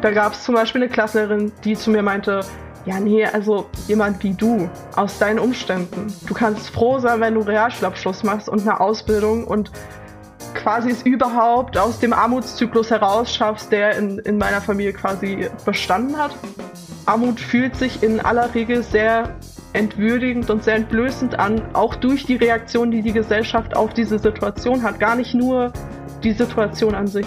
Da gab es zum Beispiel eine Klassenlehrerin, die zu mir meinte, ja, nee, also jemand wie du, aus deinen Umständen. Du kannst froh sein, wenn du Realschulabschluss machst und eine Ausbildung und quasi es überhaupt aus dem Armutszyklus heraus schaffst, der in, in meiner Familie quasi bestanden hat. Armut fühlt sich in aller Regel sehr entwürdigend und sehr entblößend an, auch durch die Reaktion, die die Gesellschaft auf diese Situation hat, gar nicht nur die Situation an sich.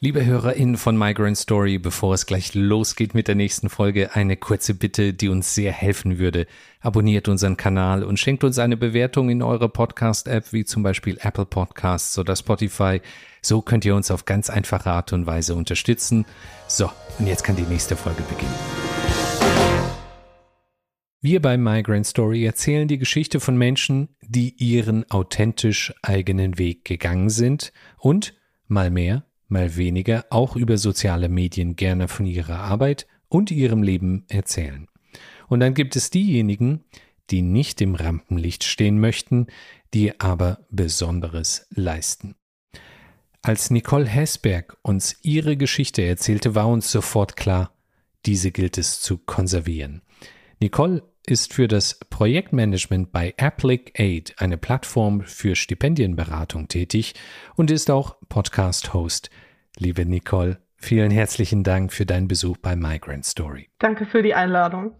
Liebe HörerInnen von Migrant Story, bevor es gleich losgeht mit der nächsten Folge, eine kurze Bitte, die uns sehr helfen würde. Abonniert unseren Kanal und schenkt uns eine Bewertung in eurer Podcast-App, wie zum Beispiel Apple Podcasts oder Spotify. So könnt ihr uns auf ganz einfache Art und Weise unterstützen. So, und jetzt kann die nächste Folge beginnen. Wir bei Migrant Story erzählen die Geschichte von Menschen, die ihren authentisch eigenen Weg gegangen sind und, mal mehr, mal weniger auch über soziale Medien gerne von ihrer Arbeit und ihrem Leben erzählen. Und dann gibt es diejenigen, die nicht im Rampenlicht stehen möchten, die aber Besonderes leisten. Als Nicole Hesberg uns ihre Geschichte erzählte, war uns sofort klar, diese gilt es zu konservieren. Nicole ist für das Projektmanagement bei Applic Aid, eine Plattform für Stipendienberatung, tätig und ist auch Podcast-Host. Liebe Nicole, vielen herzlichen Dank für deinen Besuch bei Migrant Story. Danke für die Einladung.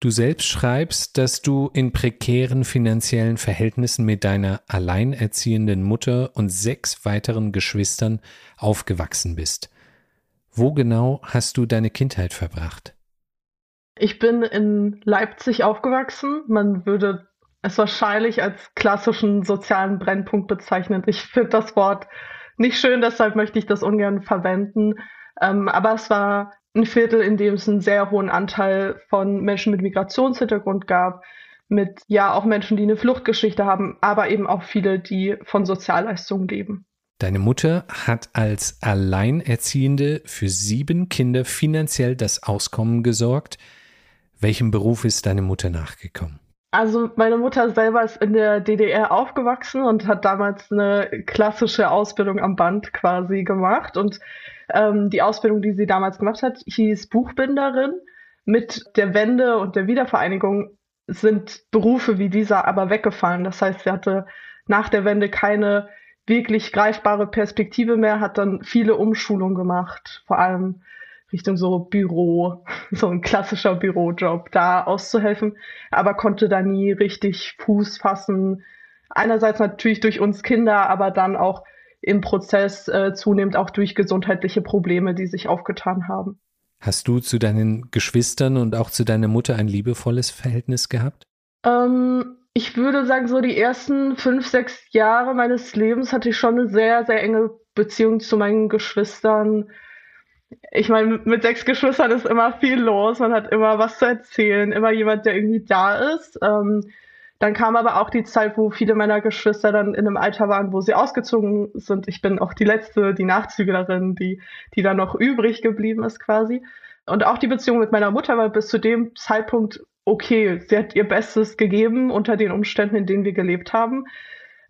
Du selbst schreibst, dass du in prekären finanziellen Verhältnissen mit deiner alleinerziehenden Mutter und sechs weiteren Geschwistern aufgewachsen bist. Wo genau hast du deine Kindheit verbracht? Ich bin in Leipzig aufgewachsen. Man würde es wahrscheinlich als klassischen sozialen Brennpunkt bezeichnen. Ich finde das Wort nicht schön, deshalb möchte ich das ungern verwenden. Ähm, aber es war ein Viertel, in dem es einen sehr hohen Anteil von Menschen mit Migrationshintergrund gab, mit ja auch Menschen, die eine Fluchtgeschichte haben, aber eben auch viele, die von Sozialleistungen leben. Deine Mutter hat als Alleinerziehende für sieben Kinder finanziell das Auskommen gesorgt. Welchem Beruf ist deine Mutter nachgekommen? Also meine Mutter selber ist in der DDR aufgewachsen und hat damals eine klassische Ausbildung am Band quasi gemacht. Und ähm, die Ausbildung, die sie damals gemacht hat, hieß Buchbinderin. Mit der Wende und der Wiedervereinigung sind Berufe wie dieser aber weggefallen. Das heißt, sie hatte nach der Wende keine wirklich greifbare Perspektive mehr, hat dann viele Umschulungen gemacht, vor allem Richtung so Büro, so ein klassischer Bürojob, da auszuhelfen, aber konnte da nie richtig Fuß fassen. Einerseits natürlich durch uns Kinder, aber dann auch im Prozess äh, zunehmend auch durch gesundheitliche Probleme, die sich aufgetan haben. Hast du zu deinen Geschwistern und auch zu deiner Mutter ein liebevolles Verhältnis gehabt? Ähm, ich würde sagen, so die ersten fünf, sechs Jahre meines Lebens hatte ich schon eine sehr, sehr enge Beziehung zu meinen Geschwistern ich meine, mit sechs Geschwistern ist immer viel los, man hat immer was zu erzählen, immer jemand, der irgendwie da ist. Ähm, dann kam aber auch die Zeit, wo viele meiner Geschwister dann in einem Alter waren, wo sie ausgezogen sind. Ich bin auch die letzte, die Nachzüglerin, die, die dann noch übrig geblieben ist quasi. Und auch die Beziehung mit meiner Mutter war bis zu dem Zeitpunkt okay. Sie hat ihr Bestes gegeben unter den Umständen, in denen wir gelebt haben.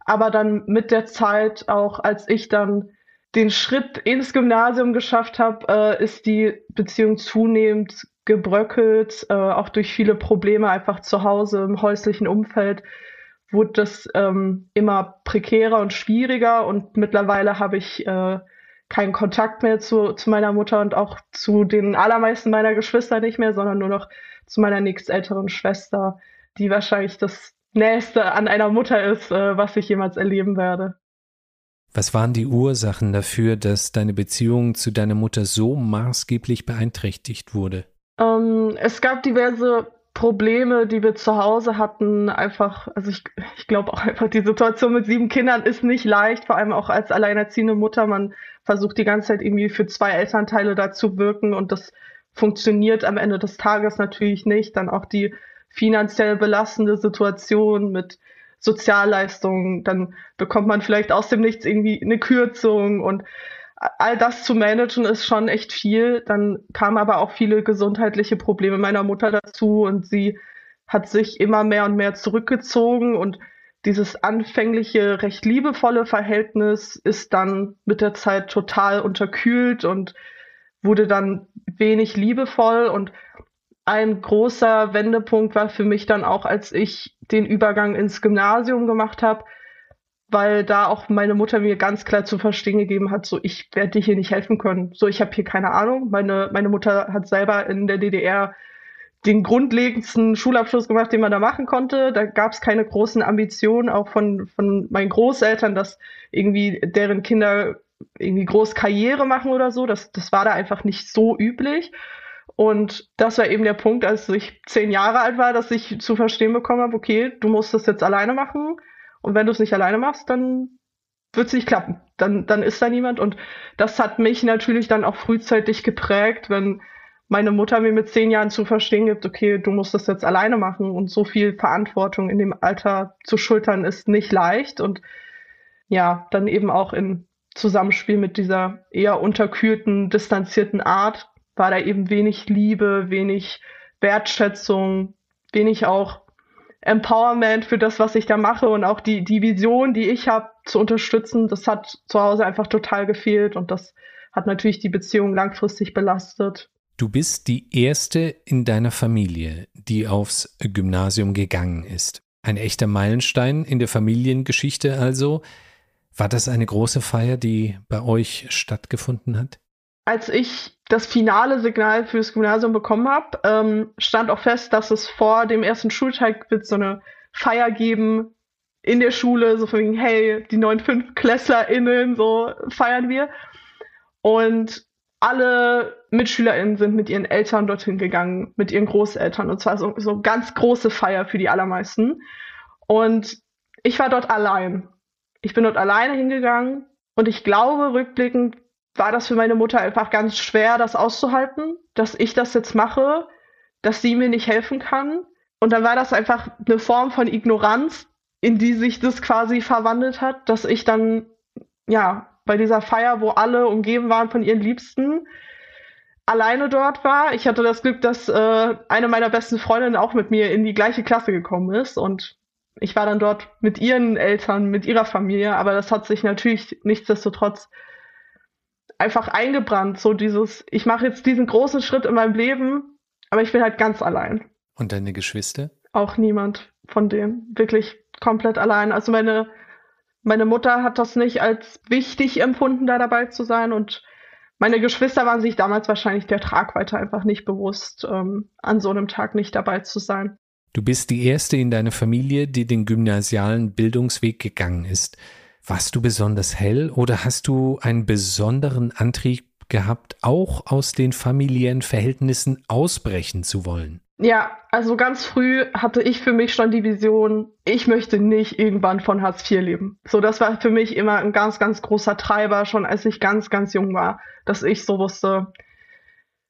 Aber dann mit der Zeit, auch als ich dann den Schritt ins Gymnasium geschafft habe, äh, ist die Beziehung zunehmend gebröckelt, äh, auch durch viele Probleme einfach zu Hause im häuslichen Umfeld wurde das ähm, immer prekärer und schwieriger und mittlerweile habe ich äh, keinen Kontakt mehr zu, zu meiner Mutter und auch zu den allermeisten meiner Geschwister nicht mehr, sondern nur noch zu meiner nächstälteren Schwester, die wahrscheinlich das Nächste an einer Mutter ist, äh, was ich jemals erleben werde. Was waren die Ursachen dafür, dass deine Beziehung zu deiner Mutter so maßgeblich beeinträchtigt wurde? Ähm, es gab diverse Probleme, die wir zu Hause hatten, einfach, also ich, ich glaube auch einfach, die Situation mit sieben Kindern ist nicht leicht, vor allem auch als alleinerziehende Mutter. Man versucht die ganze Zeit irgendwie für zwei Elternteile da zu wirken und das funktioniert am Ende des Tages natürlich nicht. Dann auch die finanziell belastende Situation mit Sozialleistungen, dann bekommt man vielleicht aus dem Nichts irgendwie eine Kürzung und all das zu managen ist schon echt viel. Dann kamen aber auch viele gesundheitliche Probleme meiner Mutter dazu und sie hat sich immer mehr und mehr zurückgezogen und dieses anfängliche, recht liebevolle Verhältnis ist dann mit der Zeit total unterkühlt und wurde dann wenig liebevoll und ein großer Wendepunkt war für mich dann auch, als ich den Übergang ins Gymnasium gemacht habe, weil da auch meine Mutter mir ganz klar zu verstehen gegeben hat, so ich werde dir hier nicht helfen können. So ich habe hier keine Ahnung. Meine meine Mutter hat selber in der DDR den grundlegendsten Schulabschluss gemacht, den man da machen konnte. Da gab es keine großen Ambitionen, auch von von meinen Großeltern, dass irgendwie deren Kinder irgendwie groß Karriere machen oder so. Das das war da einfach nicht so üblich. Und das war eben der Punkt, als ich zehn Jahre alt war, dass ich zu verstehen bekommen habe, okay, du musst das jetzt alleine machen und wenn du es nicht alleine machst, dann wird es nicht klappen. Dann, dann ist da niemand. Und das hat mich natürlich dann auch frühzeitig geprägt, wenn meine Mutter mir mit zehn Jahren zu verstehen gibt, okay, du musst das jetzt alleine machen und so viel Verantwortung in dem Alter zu schultern ist nicht leicht. Und ja, dann eben auch im Zusammenspiel mit dieser eher unterkühlten, distanzierten Art war da eben wenig Liebe, wenig Wertschätzung, wenig auch Empowerment für das, was ich da mache und auch die, die Vision, die ich habe, zu unterstützen, das hat zu Hause einfach total gefehlt und das hat natürlich die Beziehung langfristig belastet. Du bist die erste in deiner Familie, die aufs Gymnasium gegangen ist. Ein echter Meilenstein in der Familiengeschichte also. War das eine große Feier, die bei euch stattgefunden hat? Als ich das finale Signal fürs Gymnasium bekommen habe, ähm, stand auch fest, dass es vor dem ersten Schultag wird so eine Feier geben in der Schule, so von wegen, hey, die neuen FünftklässlerInnen, so feiern wir. Und alle MitschülerInnen sind mit ihren Eltern dorthin gegangen, mit ihren Großeltern. Und zwar so, so ganz große Feier für die allermeisten. Und ich war dort allein. Ich bin dort alleine hingegangen und ich glaube, rückblickend war das für meine Mutter einfach ganz schwer, das auszuhalten, dass ich das jetzt mache, dass sie mir nicht helfen kann. Und dann war das einfach eine Form von Ignoranz, in die sich das quasi verwandelt hat, dass ich dann, ja, bei dieser Feier, wo alle umgeben waren von ihren Liebsten, alleine dort war. Ich hatte das Glück, dass äh, eine meiner besten Freundinnen auch mit mir in die gleiche Klasse gekommen ist und ich war dann dort mit ihren Eltern, mit ihrer Familie, aber das hat sich natürlich nichtsdestotrotz einfach eingebrannt. So dieses, ich mache jetzt diesen großen Schritt in meinem Leben, aber ich bin halt ganz allein. Und deine Geschwister? Auch niemand von denen. Wirklich komplett allein. Also meine, meine Mutter hat das nicht als wichtig empfunden, da dabei zu sein. Und meine Geschwister waren sich damals wahrscheinlich der Tragweite einfach nicht bewusst, ähm, an so einem Tag nicht dabei zu sein. Du bist die erste in deiner Familie, die den gymnasialen Bildungsweg gegangen ist. Warst du besonders hell oder hast du einen besonderen Antrieb gehabt, auch aus den familiären Verhältnissen ausbrechen zu wollen? Ja, also ganz früh hatte ich für mich schon die Vision, ich möchte nicht irgendwann von Hartz IV leben. So, das war für mich immer ein ganz, ganz großer Treiber, schon als ich ganz, ganz jung war, dass ich so wusste.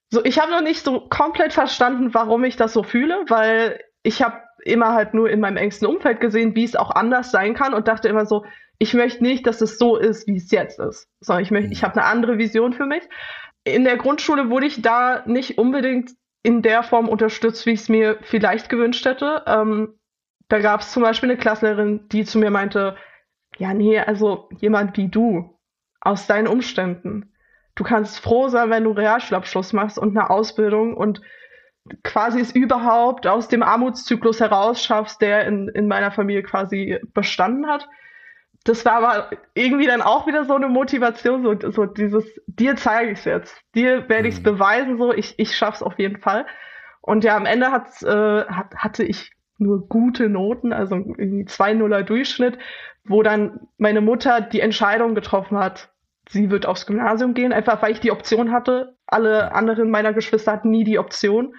So, ich habe noch nicht so komplett verstanden, warum ich das so fühle, weil ich habe immer halt nur in meinem engsten Umfeld gesehen, wie es auch anders sein kann und dachte immer so, ich möchte nicht, dass es so ist, wie es jetzt ist, sondern ich möchte, ich mhm. habe eine andere Vision für mich. In der Grundschule wurde ich da nicht unbedingt in der Form unterstützt, wie ich es mir vielleicht gewünscht hätte. Ähm, da gab es zum Beispiel eine Klasslehrerin, die zu mir meinte, ja, nee, also jemand wie du, aus deinen Umständen. Du kannst froh sein, wenn du Realschulabschluss machst und eine Ausbildung und quasi es überhaupt aus dem Armutszyklus herausschaffst, der in, in meiner Familie quasi bestanden hat das war aber irgendwie dann auch wieder so eine Motivation, so, so dieses, dir zeige ich es jetzt, dir werde ich es mhm. beweisen, so, ich, ich schaff's auf jeden Fall. Und ja, am Ende hat's, äh, hat, hatte ich nur gute Noten, also irgendwie 2-0er Durchschnitt, wo dann meine Mutter die Entscheidung getroffen hat, sie wird aufs Gymnasium gehen, einfach weil ich die Option hatte. Alle anderen meiner Geschwister hatten nie die Option.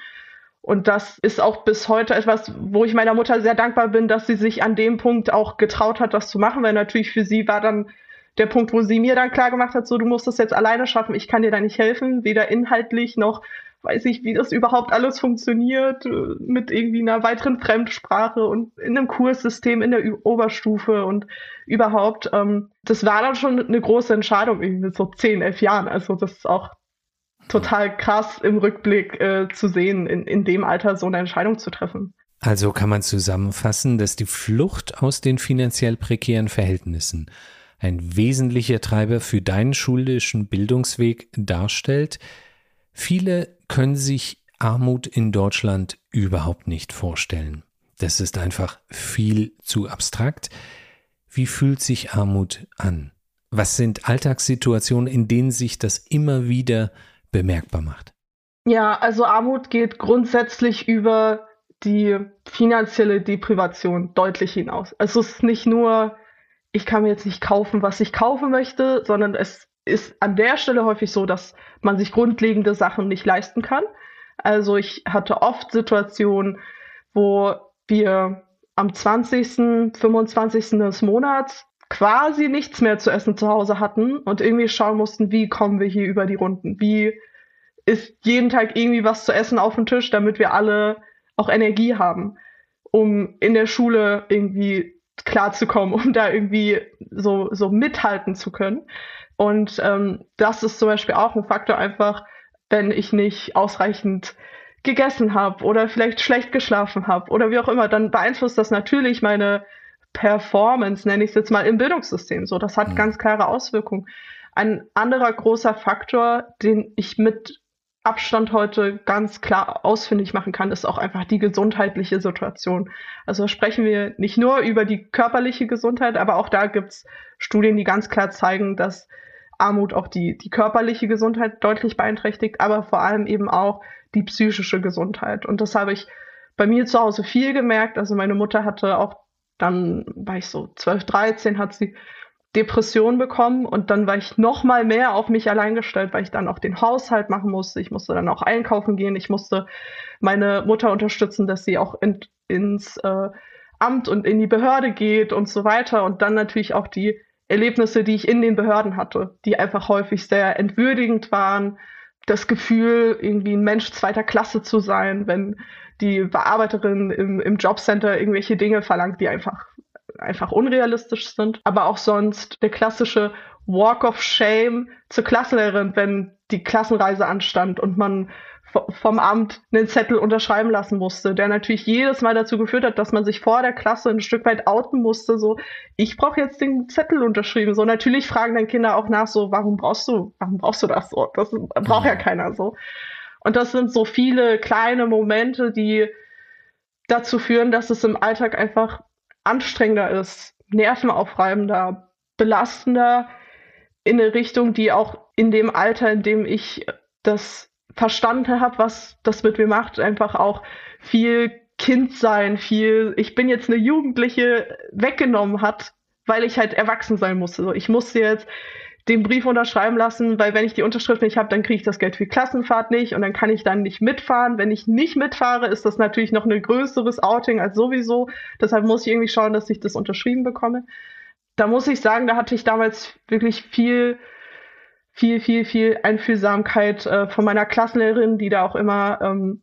Und das ist auch bis heute etwas, wo ich meiner Mutter sehr dankbar bin, dass sie sich an dem Punkt auch getraut hat, das zu machen, weil natürlich für sie war dann der Punkt, wo sie mir dann klar gemacht hat, so du musst das jetzt alleine schaffen, ich kann dir da nicht helfen, weder inhaltlich noch weiß ich, wie das überhaupt alles funktioniert, äh, mit irgendwie einer weiteren Fremdsprache und in einem Kurssystem in der Oberstufe und überhaupt. Ähm, das war dann schon eine große Entscheidung, irgendwie mit so 10, 11 Jahren. Also das ist auch total krass im Rückblick äh, zu sehen, in, in dem Alter so eine Entscheidung zu treffen. Also kann man zusammenfassen, dass die Flucht aus den finanziell prekären Verhältnissen ein wesentlicher Treiber für deinen schulischen Bildungsweg darstellt. Viele können sich Armut in Deutschland überhaupt nicht vorstellen. Das ist einfach viel zu abstrakt. Wie fühlt sich Armut an? Was sind Alltagssituationen, in denen sich das immer wieder bemerkbar macht? Ja, also Armut geht grundsätzlich über die finanzielle Deprivation deutlich hinaus. Also es ist nicht nur, ich kann mir jetzt nicht kaufen, was ich kaufen möchte, sondern es ist an der Stelle häufig so, dass man sich grundlegende Sachen nicht leisten kann. Also ich hatte oft Situationen, wo wir am 20., 25. des Monats quasi nichts mehr zu essen zu Hause hatten und irgendwie schauen mussten, wie kommen wir hier über die Runden? Wie ist jeden Tag irgendwie was zu essen auf dem Tisch, damit wir alle auch Energie haben, um in der Schule irgendwie klarzukommen, um da irgendwie so, so mithalten zu können. Und ähm, das ist zum Beispiel auch ein Faktor einfach, wenn ich nicht ausreichend gegessen habe oder vielleicht schlecht geschlafen habe oder wie auch immer, dann beeinflusst das natürlich meine Performance, nenne ich es jetzt mal, im Bildungssystem. So, das hat mhm. ganz klare Auswirkungen. Ein anderer großer Faktor, den ich mit Abstand heute ganz klar ausfindig machen kann, ist auch einfach die gesundheitliche Situation. Also sprechen wir nicht nur über die körperliche Gesundheit, aber auch da gibt es Studien, die ganz klar zeigen, dass Armut auch die, die körperliche Gesundheit deutlich beeinträchtigt, aber vor allem eben auch die psychische Gesundheit. Und das habe ich bei mir zu Hause viel gemerkt. Also meine Mutter hatte auch dann, war ich so 12, 13, hat sie Depression bekommen und dann war ich noch mal mehr auf mich allein gestellt, weil ich dann auch den Haushalt machen musste. Ich musste dann auch einkaufen gehen. Ich musste meine Mutter unterstützen, dass sie auch in, ins äh, Amt und in die Behörde geht und so weiter. Und dann natürlich auch die Erlebnisse, die ich in den Behörden hatte, die einfach häufig sehr entwürdigend waren. Das Gefühl, irgendwie ein Mensch zweiter Klasse zu sein, wenn die Bearbeiterin im, im Jobcenter irgendwelche Dinge verlangt, die einfach einfach unrealistisch sind. Aber auch sonst der klassische Walk of Shame zur Klassenlehrerin, wenn die Klassenreise anstand und man vom Amt einen Zettel unterschreiben lassen musste, der natürlich jedes Mal dazu geführt hat, dass man sich vor der Klasse ein Stück weit outen musste, so, ich brauche jetzt den Zettel unterschrieben. So, natürlich fragen dann Kinder auch nach, so, warum brauchst du, warum brauchst du das so? Das braucht ja keiner so. Und das sind so viele kleine Momente, die dazu führen, dass es im Alltag einfach anstrengender ist, nervenaufreibender, belastender in eine Richtung, die auch in dem Alter, in dem ich das verstanden habe, was das mit mir macht, einfach auch viel Kind sein, viel, ich bin jetzt eine Jugendliche weggenommen hat, weil ich halt erwachsen sein musste. Ich musste jetzt den Brief unterschreiben lassen, weil wenn ich die Unterschrift nicht habe, dann kriege ich das Geld für die Klassenfahrt nicht und dann kann ich dann nicht mitfahren. Wenn ich nicht mitfahre, ist das natürlich noch ein größeres Outing als sowieso. Deshalb muss ich irgendwie schauen, dass ich das unterschrieben bekomme. Da muss ich sagen, da hatte ich damals wirklich viel, viel, viel, viel Einfühlsamkeit äh, von meiner Klassenlehrerin, die da auch immer ähm,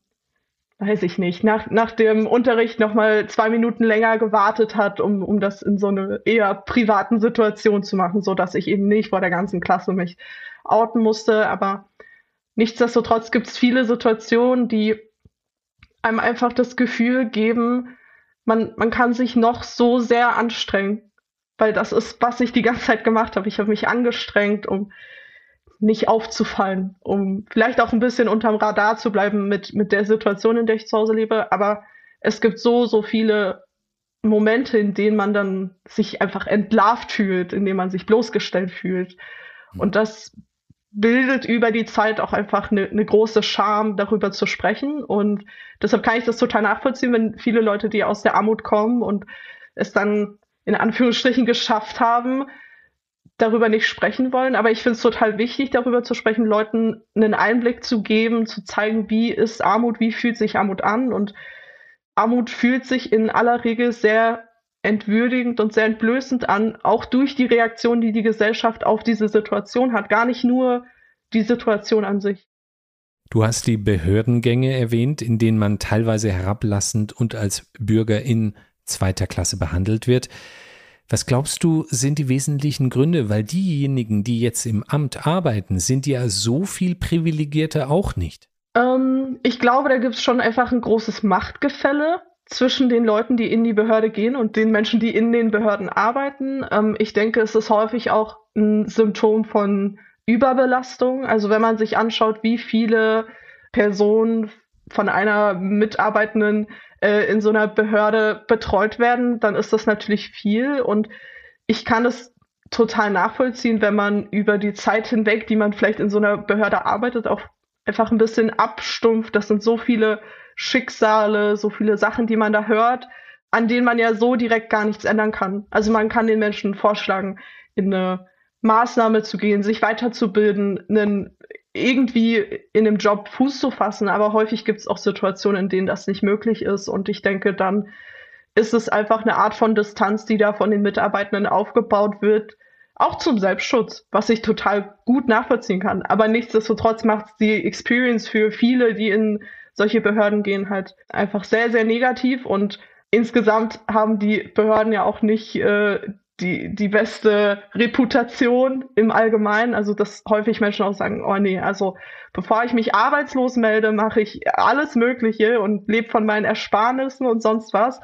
weiß ich nicht, nach, nach dem Unterricht nochmal zwei Minuten länger gewartet hat, um, um das in so eine eher privaten Situation zu machen, so dass ich eben nicht vor der ganzen Klasse mich outen musste. Aber nichtsdestotrotz gibt es viele Situationen, die einem einfach das Gefühl geben, man, man kann sich noch so sehr anstrengen. Weil das ist, was ich die ganze Zeit gemacht habe. Ich habe mich angestrengt, um nicht aufzufallen, um vielleicht auch ein bisschen unterm Radar zu bleiben mit, mit der Situation, in der ich zu Hause lebe. Aber es gibt so, so viele Momente, in denen man dann sich einfach entlarvt fühlt, in denen man sich bloßgestellt fühlt. Hm. Und das bildet über die Zeit auch einfach eine, eine große Scham, darüber zu sprechen. Und deshalb kann ich das total nachvollziehen, wenn viele Leute, die aus der Armut kommen und es dann in Anführungsstrichen geschafft haben, darüber nicht sprechen wollen, aber ich finde es total wichtig, darüber zu sprechen, Leuten einen Einblick zu geben, zu zeigen, wie ist Armut, wie fühlt sich Armut an und Armut fühlt sich in aller Regel sehr entwürdigend und sehr entblößend an, auch durch die Reaktion, die die Gesellschaft auf diese Situation hat, gar nicht nur die Situation an sich. Du hast die Behördengänge erwähnt, in denen man teilweise herablassend und als Bürger in zweiter Klasse behandelt wird. Was glaubst du, sind die wesentlichen Gründe? Weil diejenigen, die jetzt im Amt arbeiten, sind ja so viel privilegierter auch nicht. Ähm, ich glaube, da gibt es schon einfach ein großes Machtgefälle zwischen den Leuten, die in die Behörde gehen und den Menschen, die in den Behörden arbeiten. Ähm, ich denke, es ist häufig auch ein Symptom von Überbelastung. Also wenn man sich anschaut, wie viele Personen von einer Mitarbeitenden äh, in so einer Behörde betreut werden, dann ist das natürlich viel. Und ich kann es total nachvollziehen, wenn man über die Zeit hinweg, die man vielleicht in so einer Behörde arbeitet, auch einfach ein bisschen abstumpft. Das sind so viele Schicksale, so viele Sachen, die man da hört, an denen man ja so direkt gar nichts ändern kann. Also man kann den Menschen vorschlagen, in eine Maßnahme zu gehen, sich weiterzubilden, einen, irgendwie in dem Job Fuß zu fassen. Aber häufig gibt es auch Situationen, in denen das nicht möglich ist. Und ich denke, dann ist es einfach eine Art von Distanz, die da von den Mitarbeitenden aufgebaut wird, auch zum Selbstschutz, was ich total gut nachvollziehen kann. Aber nichtsdestotrotz macht die Experience für viele, die in solche Behörden gehen, halt einfach sehr, sehr negativ und insgesamt haben die Behörden ja auch nicht äh, die, die beste Reputation im Allgemeinen. Also, dass häufig Menschen auch sagen, oh nee, also bevor ich mich arbeitslos melde, mache ich alles Mögliche und lebe von meinen Ersparnissen und sonst was.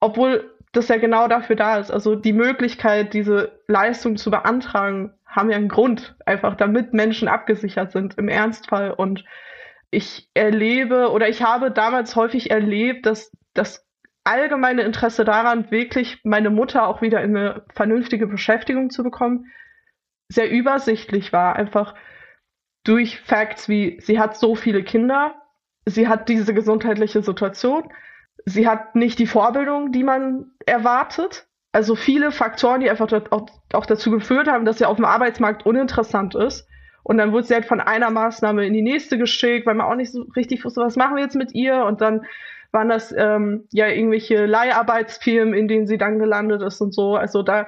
Obwohl das ja genau dafür da ist. Also die Möglichkeit, diese Leistung zu beantragen, haben ja einen Grund, einfach damit Menschen abgesichert sind im Ernstfall. Und ich erlebe oder ich habe damals häufig erlebt, dass das allgemeine Interesse daran, wirklich meine Mutter auch wieder in eine vernünftige Beschäftigung zu bekommen, sehr übersichtlich war. Einfach durch Facts wie, sie hat so viele Kinder, sie hat diese gesundheitliche Situation, sie hat nicht die Vorbildung, die man erwartet. Also viele Faktoren, die einfach auch, dazu geführt haben, dass sie auf dem Arbeitsmarkt uninteressant ist. Und dann wurde sie halt von einer Maßnahme in die nächste geschickt, weil man auch nicht so richtig wusste, was machen wir jetzt mit ihr. Und dann waren das ähm, ja irgendwelche Leiharbeitsfirmen, in denen sie dann gelandet ist und so. Also da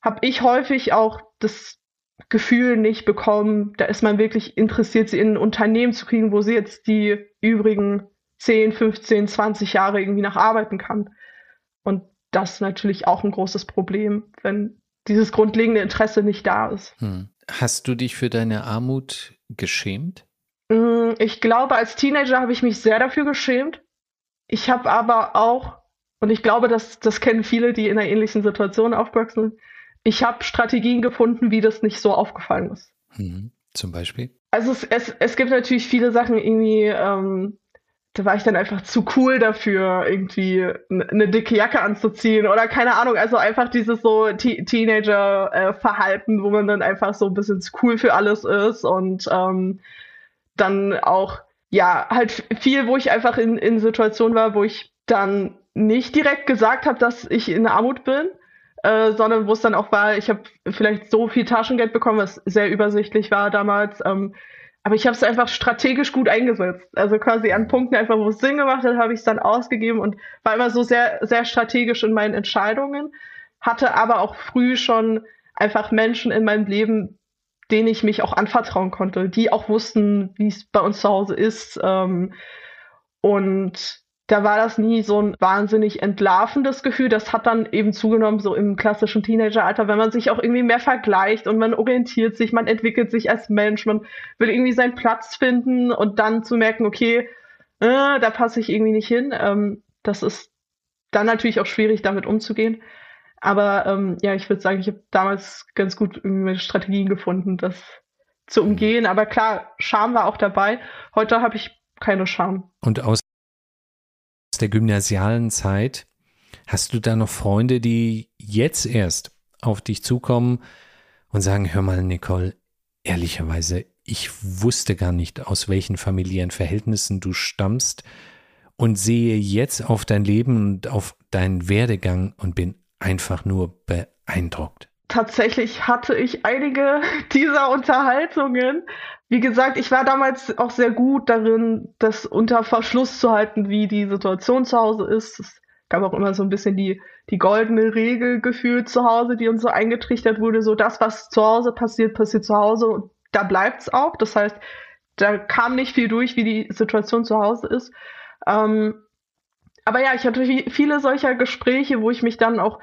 habe ich häufig auch das Gefühl nicht bekommen, da ist man wirklich interessiert, sie in ein Unternehmen zu kriegen, wo sie jetzt die übrigen 10, 15, 20 Jahre irgendwie nacharbeiten kann. Und das ist natürlich auch ein großes Problem, wenn dieses grundlegende Interesse nicht da ist. Hm. Hast du dich für deine Armut geschämt? Mm, ich glaube, als Teenager habe ich mich sehr dafür geschämt. Ich habe aber auch, und ich glaube, das, das kennen viele, die in einer ähnlichen Situation aufgewachsen ich habe Strategien gefunden, wie das nicht so aufgefallen ist. Mhm. Zum Beispiel? Also es, es, es gibt natürlich viele Sachen irgendwie, ähm, da war ich dann einfach zu cool dafür, irgendwie eine dicke Jacke anzuziehen oder keine Ahnung, also einfach dieses so Teenager-Verhalten, wo man dann einfach so ein bisschen zu cool für alles ist und ähm, dann auch, ja, halt viel, wo ich einfach in, in Situationen war, wo ich dann nicht direkt gesagt habe, dass ich in Armut bin, äh, sondern wo es dann auch war, ich habe vielleicht so viel Taschengeld bekommen, was sehr übersichtlich war damals, ähm, aber ich habe es einfach strategisch gut eingesetzt. Also quasi an Punkten einfach, wo es Sinn gemacht hat, habe ich es dann ausgegeben und war immer so sehr, sehr strategisch in meinen Entscheidungen. Hatte aber auch früh schon einfach Menschen in meinem Leben, denen ich mich auch anvertrauen konnte, die auch wussten, wie es bei uns zu Hause ist. Ähm, und da war das nie so ein wahnsinnig entlarvendes Gefühl. Das hat dann eben zugenommen, so im klassischen Teenageralter, wenn man sich auch irgendwie mehr vergleicht und man orientiert sich, man entwickelt sich als Mensch, man will irgendwie seinen Platz finden und dann zu merken, okay, äh, da passe ich irgendwie nicht hin. Ähm, das ist dann natürlich auch schwierig, damit umzugehen. Aber ähm, ja, ich würde sagen, ich habe damals ganz gut irgendwie Strategien gefunden, das zu umgehen. Aber klar, Scham war auch dabei. Heute habe ich keine Scham. Und aus der gymnasialen Zeit. Hast du da noch Freunde, die jetzt erst auf dich zukommen und sagen, hör mal, Nicole, ehrlicherweise, ich wusste gar nicht, aus welchen familiären Verhältnissen du stammst und sehe jetzt auf dein Leben und auf deinen Werdegang und bin einfach nur beeindruckt. tatsächlich hatte ich einige dieser Unterhaltungen. Wie gesagt, ich war damals auch sehr gut darin, das unter Verschluss zu halten, wie die Situation zu Hause ist. Es gab auch immer so ein bisschen die, die goldene Regel gefühlt zu Hause, die uns so eingetrichtert wurde. So das, was zu Hause passiert, passiert zu Hause und da bleibt's auch. Das heißt, da kam nicht viel durch, wie die Situation zu Hause ist. Ähm, aber ja, ich hatte viele solcher Gespräche, wo ich mich dann auch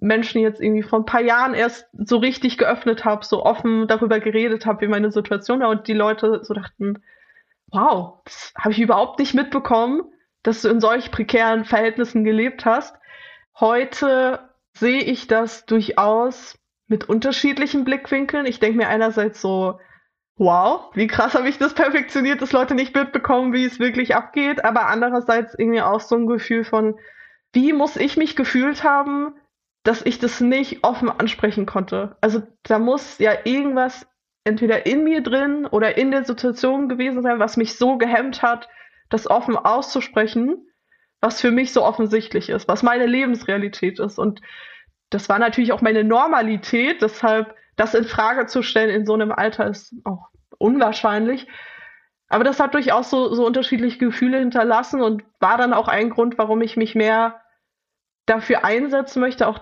Menschen jetzt irgendwie vor ein paar Jahren erst so richtig geöffnet habe, so offen darüber geredet habe, wie meine Situation war und die Leute so dachten, wow, das habe ich überhaupt nicht mitbekommen, dass du in solch prekären Verhältnissen gelebt hast. Heute sehe ich das durchaus mit unterschiedlichen Blickwinkeln. Ich denke mir einerseits so, wow, wie krass habe ich das perfektioniert, dass Leute nicht mitbekommen, wie es wirklich abgeht, aber andererseits irgendwie auch so ein Gefühl von, wie muss ich mich gefühlt haben, dass ich das nicht offen ansprechen konnte. Also da muss ja irgendwas entweder in mir drin oder in der Situation gewesen sein, was mich so gehemmt hat, das offen auszusprechen, was für mich so offensichtlich ist, was meine Lebensrealität ist. Und das war natürlich auch meine Normalität, deshalb das in Frage zu stellen in so einem Alter ist auch unwahrscheinlich. Aber das hat durchaus so, so unterschiedliche Gefühle hinterlassen und war dann auch ein Grund, warum ich mich mehr dafür einsetzen möchte, auch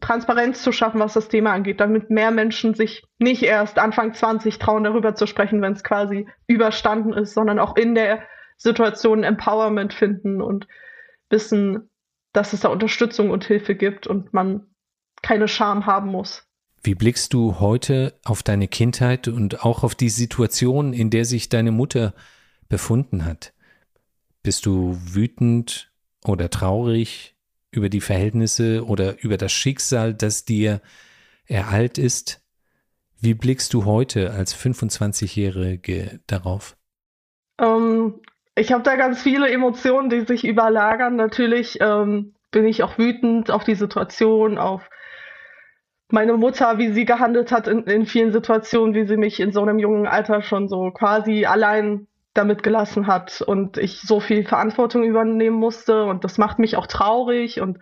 Transparenz zu schaffen, was das Thema angeht, damit mehr Menschen sich nicht erst Anfang 20 trauen, darüber zu sprechen, wenn es quasi überstanden ist, sondern auch in der Situation Empowerment finden und wissen, dass es da Unterstützung und Hilfe gibt und man keine Scham haben muss. Wie blickst du heute auf deine Kindheit und auch auf die Situation, in der sich deine Mutter befunden hat? Bist du wütend oder traurig über die Verhältnisse oder über das Schicksal, das dir ereilt ist? Wie blickst du heute als 25-Jährige darauf? Ähm, ich habe da ganz viele Emotionen, die sich überlagern. Natürlich ähm, bin ich auch wütend auf die Situation, auf meine Mutter, wie sie gehandelt hat in, in vielen Situationen, wie sie mich in so einem jungen Alter schon so quasi allein damit gelassen hat und ich so viel Verantwortung übernehmen musste und das macht mich auch traurig und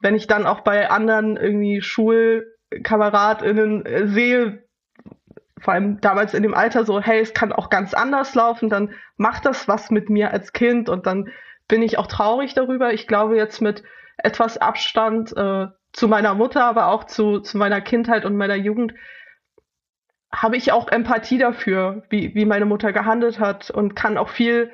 wenn ich dann auch bei anderen irgendwie SchulkameradInnen sehe, vor allem damals in dem Alter so, hey, es kann auch ganz anders laufen, dann macht das was mit mir als Kind und dann bin ich auch traurig darüber. Ich glaube jetzt mit etwas Abstand äh, zu meiner Mutter, aber auch zu, zu meiner Kindheit und meiner Jugend, habe ich auch Empathie dafür, wie, wie meine Mutter gehandelt hat und kann auch viel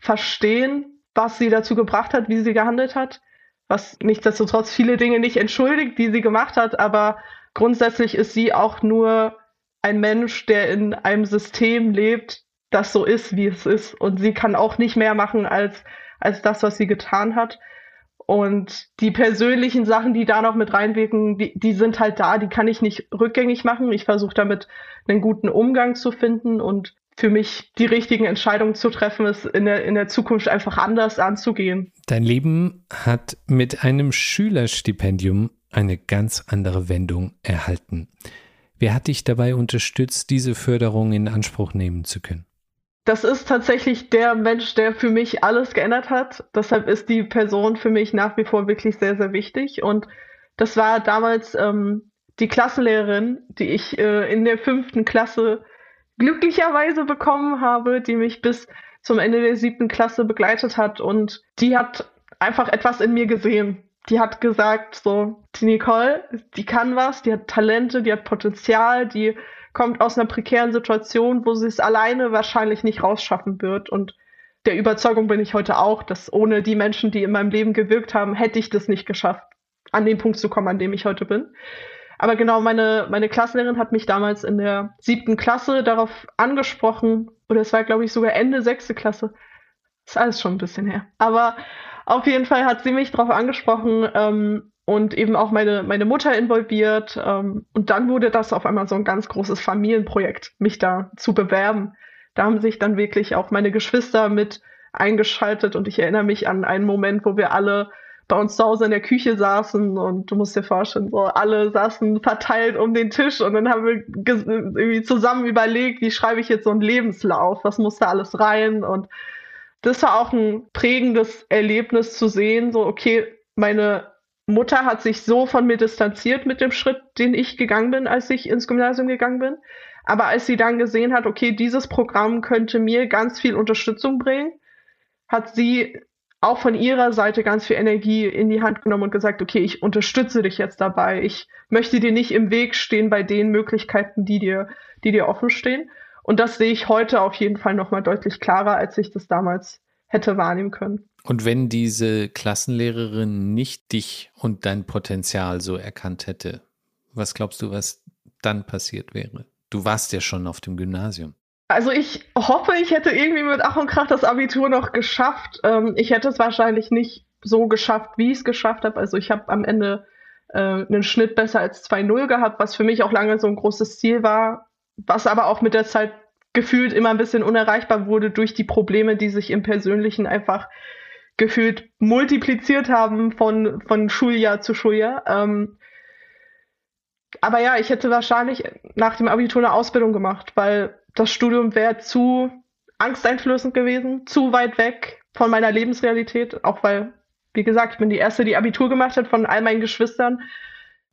verstehen, was sie dazu gebracht hat, wie sie gehandelt hat. Was nichtsdestotrotz viele Dinge nicht entschuldigt, die sie gemacht hat, aber grundsätzlich ist sie auch nur ein Mensch, der in einem System lebt, das so ist, wie es ist. Und sie kann auch nicht mehr machen als, als das, was sie getan hat. Und die persönlichen Sachen, die da noch mit reinwirken, die, die sind halt da, die kann ich nicht rückgängig machen. Ich versuche damit einen guten Umgang zu finden und für mich die richtigen Entscheidungen zu treffen, es in der, in der Zukunft einfach anders anzugehen. Dein Leben hat mit einem Schülerstipendium eine ganz andere Wendung erhalten. Wer hat dich dabei unterstützt, diese Förderung in Anspruch nehmen zu können? Das ist tatsächlich der Mensch, der für mich alles geändert hat. Deshalb ist die Person für mich nach wie vor wirklich sehr, sehr wichtig. Und das war damals ähm, die Klassenlehrerin, die ich äh, in der fünften Klasse glücklicherweise bekommen habe, die mich bis zum Ende der siebten Klasse begleitet hat. Und die hat einfach etwas in mir gesehen. Die hat gesagt, so, die Nicole, die kann was, die hat Talente, die hat Potenzial, die kommt aus einer prekären Situation, wo sie es alleine wahrscheinlich nicht rausschaffen wird. Und der Überzeugung bin ich heute auch, dass ohne die Menschen, die in meinem Leben gewirkt haben, hätte ich das nicht geschafft, an den Punkt zu kommen, an dem ich heute bin. Aber genau, meine, meine Klassenlehrerin hat mich damals in der siebten Klasse darauf angesprochen, oder es war, glaube ich, sogar Ende sechste Klasse. Ist alles schon ein bisschen her. Aber auf jeden Fall hat sie mich darauf angesprochen, ähm, und eben auch meine, meine Mutter involviert. Ähm, und dann wurde das auf einmal so ein ganz großes Familienprojekt, mich da zu bewerben. Da haben sich dann wirklich auch meine Geschwister mit eingeschaltet und ich erinnere mich an einen Moment, wo wir alle bei uns zu Hause in der Küche saßen und du musst dir vorstellen, so alle saßen verteilt um den Tisch und dann haben wir irgendwie zusammen überlegt, wie schreibe ich jetzt so einen Lebenslauf, was muss da alles rein und das war auch ein prägendes Erlebnis zu sehen, so okay, meine Mutter hat sich so von mir distanziert mit dem Schritt, den ich gegangen bin, als ich ins Gymnasium gegangen bin. Aber als sie dann gesehen hat, okay, dieses Programm könnte mir ganz viel Unterstützung bringen, hat sie auch von ihrer Seite ganz viel Energie in die Hand genommen und gesagt, okay, ich unterstütze dich jetzt dabei. Ich möchte dir nicht im Weg stehen bei den Möglichkeiten, die dir, die dir offen stehen. Und das sehe ich heute auf jeden Fall nochmal deutlich klarer, als ich das damals hätte wahrnehmen können. Und wenn diese Klassenlehrerin nicht dich und dein Potenzial so erkannt hätte, was glaubst du, was dann passiert wäre? Du warst ja schon auf dem Gymnasium. Also ich hoffe, ich hätte irgendwie mit Ach und Krach das Abitur noch geschafft. Ähm, ich hätte es wahrscheinlich nicht so geschafft, wie ich es geschafft habe. Also ich habe am Ende äh, einen Schnitt besser als 2-0 gehabt, was für mich auch lange so ein großes Ziel war, was aber auch mit der Zeit gefühlt immer ein bisschen unerreichbar wurde durch die Probleme, die sich im Persönlichen einfach gefühlt multipliziert haben von, von Schuljahr zu Schuljahr. Ähm, aber ja, ich hätte wahrscheinlich nach dem Abitur eine Ausbildung gemacht, weil das Studium wäre zu angsteinflößend gewesen, zu weit weg von meiner Lebensrealität, auch weil, wie gesagt, ich bin die Erste, die Abitur gemacht hat von all meinen Geschwistern.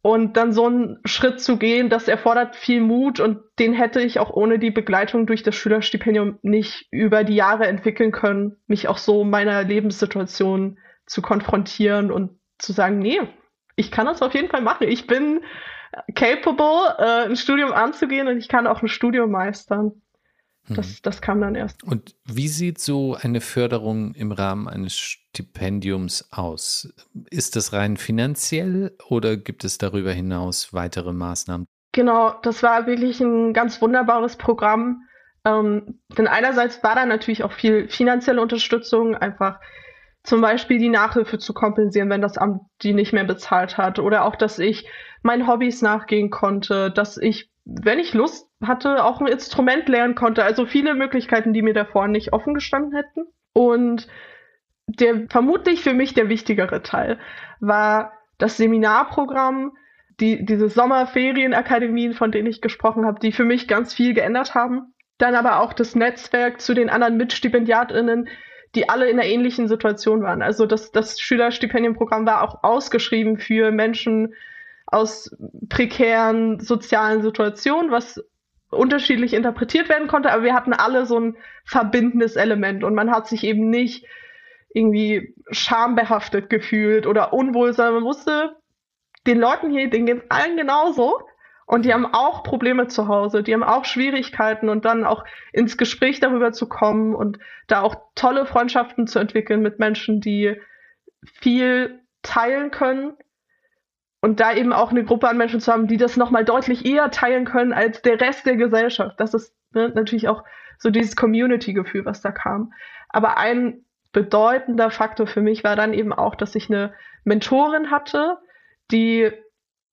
Und dann so einen Schritt zu gehen, das erfordert viel Mut und den hätte ich auch ohne die Begleitung durch das Schülerstipendium nicht über die Jahre entwickeln können, mich auch so meiner Lebenssituation zu konfrontieren und zu sagen, nee, ich kann das auf jeden Fall machen. Ich bin capable, äh, ein Studium anzugehen und ich kann auch ein Studium meistern. Das, mhm. das kam dann erst. Und wie sieht so eine Förderung im Rahmen eines Stipendiums aus? Ist das rein finanziell oder gibt es darüber hinaus weitere Maßnahmen? Genau, das war wirklich ein ganz wunderbares Programm. Ähm, denn einerseits war da natürlich auch viel finanzielle Unterstützung, einfach zum Beispiel die Nachhilfe zu kompensieren, wenn das Amt die nicht mehr bezahlt hat. Oder auch, dass ich meinen Hobbys nachgehen konnte, dass ich wenn ich Lust hatte, auch ein Instrument lernen konnte. Also viele Möglichkeiten, die mir davor nicht offen gestanden hätten. Und der vermutlich für mich der wichtigere Teil war das Seminarprogramm, die, diese Sommerferienakademien, von denen ich gesprochen habe, die für mich ganz viel geändert haben. Dann aber auch das Netzwerk zu den anderen MitstipendiatInnen, die alle in einer ähnlichen Situation waren. Also das, das Schülerstipendienprogramm war auch ausgeschrieben für Menschen aus prekären sozialen Situationen, was unterschiedlich interpretiert werden konnte, aber wir hatten alle so ein verbindendes Element und man hat sich eben nicht irgendwie schambehaftet gefühlt oder unwohl, sondern man wusste, den Leuten hier, denen geht allen genauso und die haben auch Probleme zu Hause, die haben auch Schwierigkeiten und dann auch ins Gespräch darüber zu kommen und da auch tolle Freundschaften zu entwickeln mit Menschen, die viel teilen können und da eben auch eine Gruppe an Menschen zu haben, die das nochmal deutlich eher teilen können als der Rest der Gesellschaft. Das ist ne, natürlich auch so dieses Community-Gefühl, was da kam. Aber ein bedeutender Faktor für mich war dann eben auch, dass ich eine Mentorin hatte, die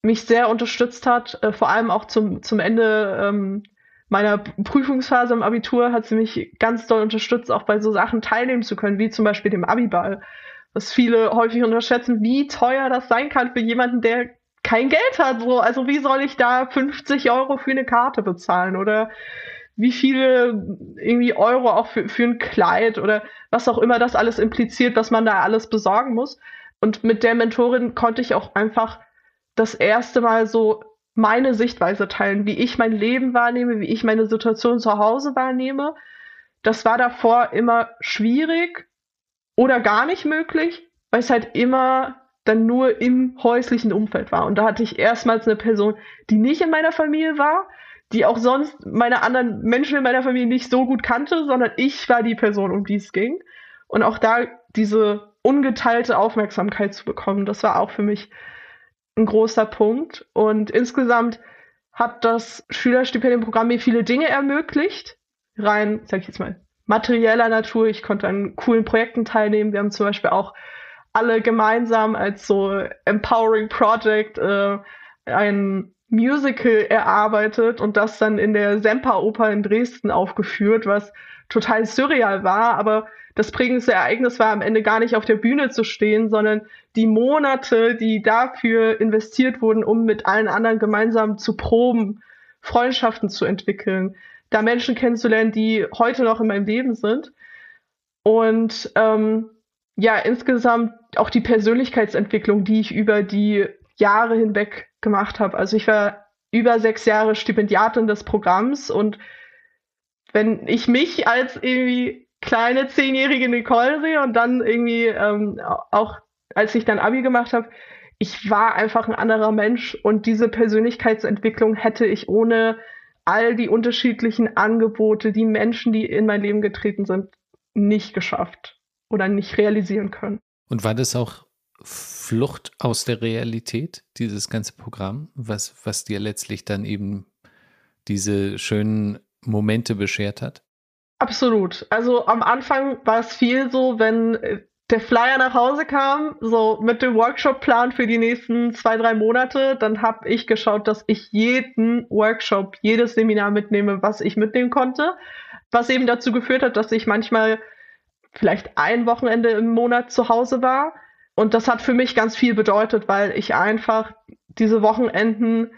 mich sehr unterstützt hat, äh, vor allem auch zum, zum Ende ähm, meiner Prüfungsphase im Abitur hat sie mich ganz doll unterstützt, auch bei so Sachen teilnehmen zu können, wie zum Beispiel dem Abiball was viele häufig unterschätzen, wie teuer das sein kann für jemanden, der kein Geld hat. So. Also wie soll ich da 50 Euro für eine Karte bezahlen oder wie viele irgendwie Euro auch für, für ein Kleid oder was auch immer das alles impliziert, was man da alles besorgen muss. Und mit der Mentorin konnte ich auch einfach das erste Mal so meine Sichtweise teilen, wie ich mein Leben wahrnehme, wie ich meine Situation zu Hause wahrnehme. Das war davor immer schwierig oder gar nicht möglich, weil es halt immer dann nur im häuslichen Umfeld war. Und da hatte ich erstmals eine Person, die nicht in meiner Familie war, die auch sonst meine anderen Menschen in meiner Familie nicht so gut kannte, sondern ich war die Person, um die es ging. Und auch da diese ungeteilte Aufmerksamkeit zu bekommen, das war auch für mich ein großer Punkt. Und insgesamt hat das Schülerstipendienprogramm mir viele Dinge ermöglicht, rein, sag ich jetzt mal, materieller Natur. Ich konnte an coolen Projekten teilnehmen. Wir haben zum Beispiel auch alle gemeinsam als so Empowering Project äh, ein Musical erarbeitet und das dann in der Semperoper in Dresden aufgeführt, was total surreal war, aber das prägendste Ereignis war am Ende gar nicht auf der Bühne zu stehen, sondern die Monate, die dafür investiert wurden, um mit allen anderen gemeinsam zu proben, Freundschaften zu entwickeln, da Menschen kennenzulernen, die heute noch in meinem Leben sind. Und ähm, ja, insgesamt auch die Persönlichkeitsentwicklung, die ich über die Jahre hinweg gemacht habe. Also ich war über sechs Jahre Stipendiatin des Programms und wenn ich mich als irgendwie kleine zehnjährige Nicole sehe und dann irgendwie ähm, auch als ich dann Abi gemacht habe, ich war einfach ein anderer Mensch und diese Persönlichkeitsentwicklung hätte ich ohne all die unterschiedlichen Angebote, die Menschen, die in mein Leben getreten sind, nicht geschafft oder nicht realisieren können. Und war das auch Flucht aus der Realität, dieses ganze Programm, was, was dir letztlich dann eben diese schönen Momente beschert hat? Absolut. Also am Anfang war es viel so, wenn äh, der Flyer nach Hause kam, so mit dem Workshop-Plan für die nächsten zwei, drei Monate, dann habe ich geschaut, dass ich jeden Workshop, jedes Seminar mitnehme, was ich mitnehmen konnte. Was eben dazu geführt hat, dass ich manchmal vielleicht ein Wochenende im Monat zu Hause war. Und das hat für mich ganz viel bedeutet, weil ich einfach diese Wochenenden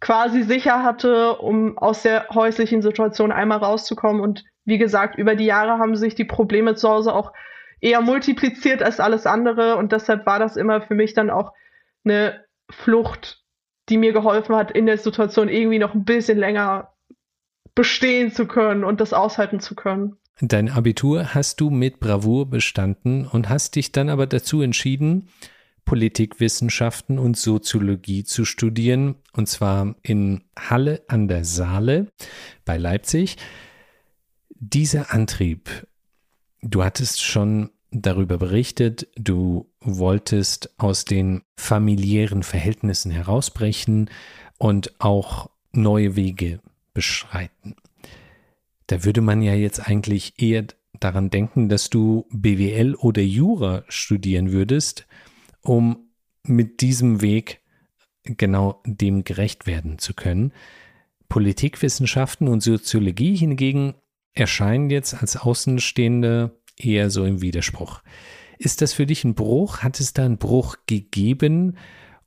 quasi sicher hatte, um aus der häuslichen Situation einmal rauszukommen. Und wie gesagt, über die Jahre haben sich die Probleme zu Hause auch eher multipliziert als alles andere und deshalb war das immer für mich dann auch eine Flucht, die mir geholfen hat, in der Situation irgendwie noch ein bisschen länger bestehen zu können und das aushalten zu können. Dein Abitur hast du mit Bravour bestanden und hast dich dann aber dazu entschieden, Politikwissenschaften und Soziologie zu studieren, und zwar in Halle an der Saale bei Leipzig. Dieser Antrieb, Du hattest schon darüber berichtet, du wolltest aus den familiären Verhältnissen herausbrechen und auch neue Wege beschreiten. Da würde man ja jetzt eigentlich eher daran denken, dass du BWL oder Jura studieren würdest, um mit diesem Weg genau dem gerecht werden zu können. Politikwissenschaften und Soziologie hingegen erscheinen jetzt als Außenstehende eher so im Widerspruch. Ist das für dich ein Bruch? Hat es da einen Bruch gegeben?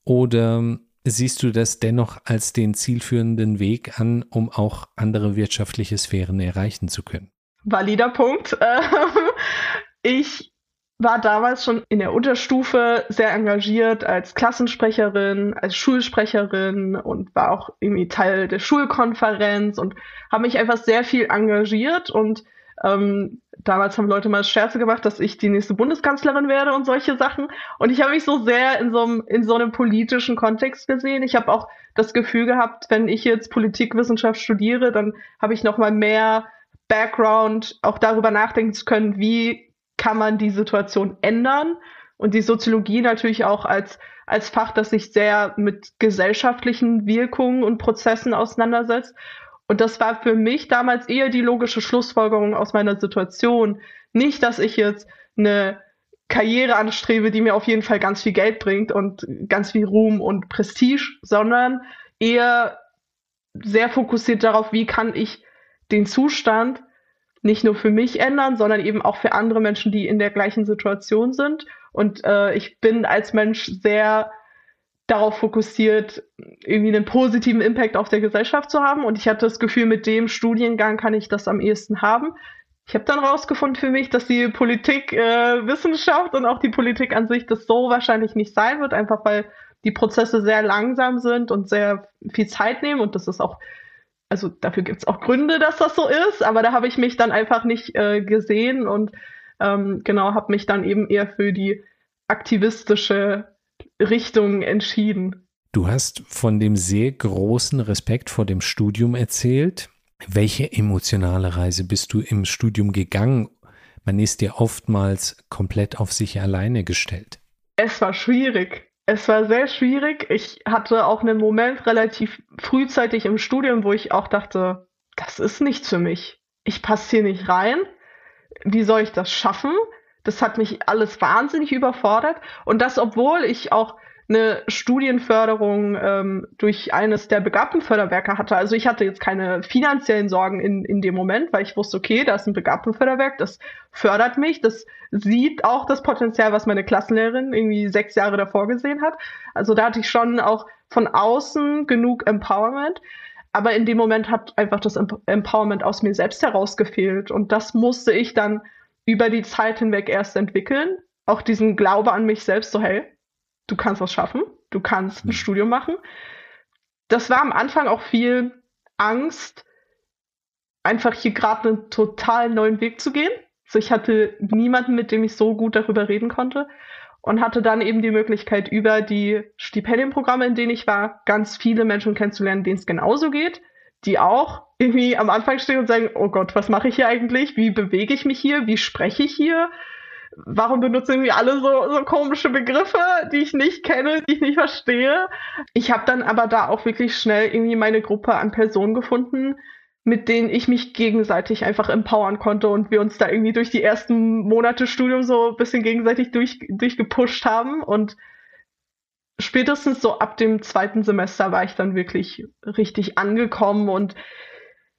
Oder siehst du das dennoch als den zielführenden Weg an, um auch andere wirtschaftliche Sphären erreichen zu können? Valider Punkt. Ich war damals schon in der Unterstufe sehr engagiert als Klassensprecherin, als Schulsprecherin und war auch irgendwie Teil der Schulkonferenz und habe mich einfach sehr viel engagiert und ähm, damals haben Leute mal Scherze gemacht, dass ich die nächste Bundeskanzlerin werde und solche Sachen. Und ich habe mich so sehr in so einem, in so einem politischen Kontext gesehen. Ich habe auch das Gefühl gehabt, wenn ich jetzt Politikwissenschaft studiere, dann habe ich noch mal mehr Background, auch darüber nachdenken zu können, wie kann man die Situation ändern. Und die Soziologie natürlich auch als, als Fach, das sich sehr mit gesellschaftlichen Wirkungen und Prozessen auseinandersetzt. Und das war für mich damals eher die logische Schlussfolgerung aus meiner Situation. Nicht, dass ich jetzt eine Karriere anstrebe, die mir auf jeden Fall ganz viel Geld bringt und ganz viel Ruhm und Prestige, sondern eher sehr fokussiert darauf, wie kann ich den Zustand nicht nur für mich ändern, sondern eben auch für andere Menschen, die in der gleichen Situation sind. Und äh, ich bin als Mensch sehr darauf fokussiert, irgendwie einen positiven Impact auf der Gesellschaft zu haben. Und ich hatte das Gefühl, mit dem Studiengang kann ich das am ehesten haben. Ich habe dann rausgefunden für mich, dass die Politik, äh, Wissenschaft und auch die Politik an sich das so wahrscheinlich nicht sein wird, einfach weil die Prozesse sehr langsam sind und sehr viel Zeit nehmen. Und das ist auch, also dafür gibt es auch Gründe, dass das so ist, aber da habe ich mich dann einfach nicht äh, gesehen und ähm, genau, habe mich dann eben eher für die aktivistische Richtung entschieden. Du hast von dem sehr großen Respekt vor dem Studium erzählt. Welche emotionale Reise bist du im Studium gegangen? Man ist dir oftmals komplett auf sich alleine gestellt. Es war schwierig. Es war sehr schwierig. Ich hatte auch einen Moment relativ frühzeitig im Studium, wo ich auch dachte, das ist nichts für mich. Ich passe hier nicht rein. Wie soll ich das schaffen? Das hat mich alles wahnsinnig überfordert. Und das, obwohl ich auch eine Studienförderung ähm, durch eines der Begabtenförderwerke hatte. Also ich hatte jetzt keine finanziellen Sorgen in, in dem Moment, weil ich wusste, okay, da ist ein Begabtenförderwerk, das fördert mich, das sieht auch das Potenzial, was meine Klassenlehrerin irgendwie sechs Jahre davor gesehen hat. Also da hatte ich schon auch von außen genug Empowerment. Aber in dem Moment hat einfach das Empowerment aus mir selbst herausgefehlt. Und das musste ich dann über die Zeit hinweg erst entwickeln. auch diesen Glaube an mich selbst, so hey, du kannst was schaffen, du kannst ein mhm. Studium machen. Das war am Anfang auch viel Angst, einfach hier gerade einen total neuen Weg zu gehen. Also ich hatte niemanden, mit dem ich so gut darüber reden konnte und hatte dann eben die Möglichkeit, über die Stipendienprogramme, in denen ich war, ganz viele Menschen kennenzulernen, denen es genauso geht, die auch irgendwie am Anfang stehen und sagen, oh Gott, was mache ich hier eigentlich? Wie bewege ich mich hier? Wie spreche ich hier? Warum benutzen irgendwie alle so, so komische Begriffe, die ich nicht kenne, die ich nicht verstehe? Ich habe dann aber da auch wirklich schnell irgendwie meine Gruppe an Personen gefunden, mit denen ich mich gegenseitig einfach empowern konnte und wir uns da irgendwie durch die ersten Monate Studium so ein bisschen gegenseitig durch, durchgepusht haben. Und spätestens so ab dem zweiten Semester war ich dann wirklich richtig angekommen und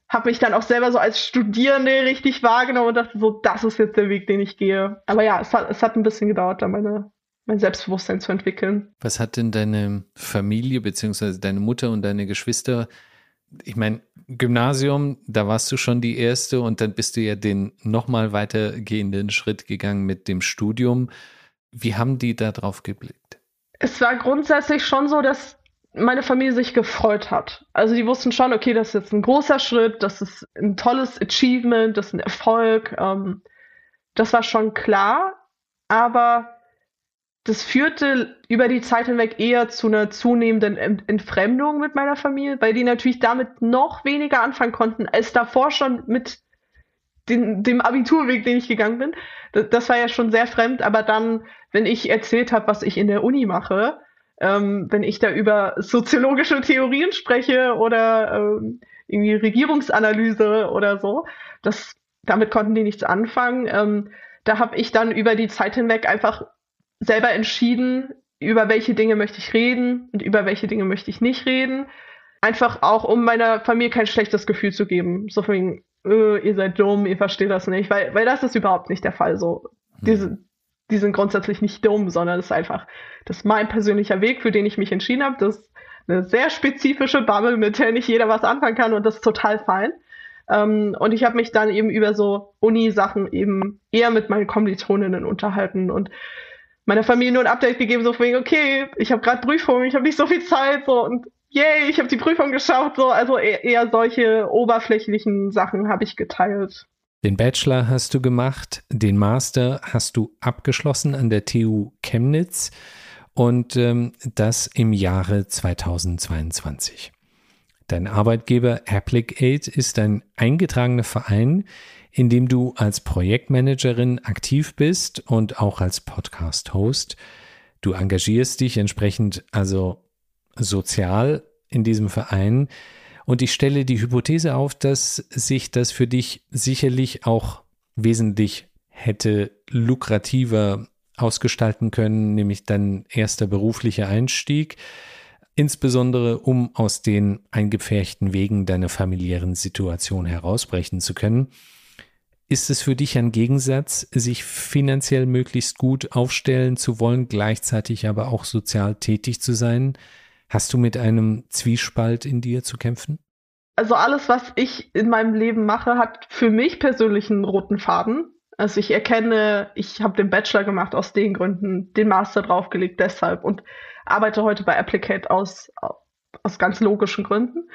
habe mich dann auch selber so als Studierende richtig wahrgenommen und dachte so, das ist jetzt der Weg, den ich gehe. Aber ja, es hat, es hat ein bisschen gedauert, da meine, mein Selbstbewusstsein zu entwickeln. Was hat denn deine Familie beziehungsweise deine Mutter und deine Geschwister ich meine, Gymnasium, da warst du schon die erste und dann bist du ja den nochmal weitergehenden Schritt gegangen mit dem Studium. Wie haben die da drauf geblickt? Es war grundsätzlich schon so, dass meine Familie sich gefreut hat. Also die wussten schon, okay, das ist jetzt ein großer Schritt, das ist ein tolles Achievement, das ist ein Erfolg. Ähm, das war schon klar, aber das führte über die Zeit hinweg eher zu einer zunehmenden Entfremdung mit meiner Familie, weil die natürlich damit noch weniger anfangen konnten, als davor schon mit den, dem Abiturweg, den ich gegangen bin. Das, das, war ja schon sehr fremd, aber dann, wenn ich erzählt habe, was ich in der Uni mache, ähm, wenn ich da über soziologische Theorien spreche oder ähm, irgendwie Regierungsanalyse oder so, das, damit konnten die nichts anfangen. Ähm, da habe ich dann über die Zeit hinweg einfach selber entschieden, über welche Dinge möchte ich reden und über welche Dinge möchte ich nicht reden. Einfach auch, um meiner Familie kein schlechtes Gefühl zu geben. So von äh, ihr seid dumm, ihr versteht das nicht, weil, weil das ist überhaupt nicht der Fall. So, diese, die sind grundsätzlich nicht dumm, sondern es ist einfach, das ist mein persönlicher Weg, für den ich mich entschieden habe. Das ist eine sehr spezifische Bubble, mit der nicht jeder was anfangen kann und das ist total fein. Ähm, und ich habe mich dann eben über so Uni-Sachen eben eher mit meinen Kommilitoninnen unterhalten und meiner Familie nur ein Update gegeben, so von wegen, okay, ich habe gerade Prüfung, ich habe nicht so viel Zeit, so und yay, ich habe die Prüfung geschaut, so also eher, eher solche oberflächlichen Sachen habe ich geteilt. Den Bachelor hast du gemacht, den Master hast du abgeschlossen an der TU Chemnitz und ähm, das im Jahre 2022. Dein Arbeitgeber Applicate ist ein eingetragener Verein, in dem du als Projektmanagerin aktiv bist und auch als Podcast-Host. Du engagierst dich entsprechend also sozial in diesem Verein. Und ich stelle die Hypothese auf, dass sich das für dich sicherlich auch wesentlich hätte lukrativer ausgestalten können, nämlich dein erster beruflicher Einstieg, insbesondere um aus den eingepferchten Wegen deiner familiären Situation herausbrechen zu können. Ist es für dich ein Gegensatz, sich finanziell möglichst gut aufstellen zu wollen, gleichzeitig aber auch sozial tätig zu sein? Hast du mit einem Zwiespalt in dir zu kämpfen? Also alles, was ich in meinem Leben mache, hat für mich persönlich einen roten Faden. Also ich erkenne, ich habe den Bachelor gemacht aus den Gründen, den Master draufgelegt deshalb und arbeite heute bei Applicate aus, aus ganz logischen Gründen.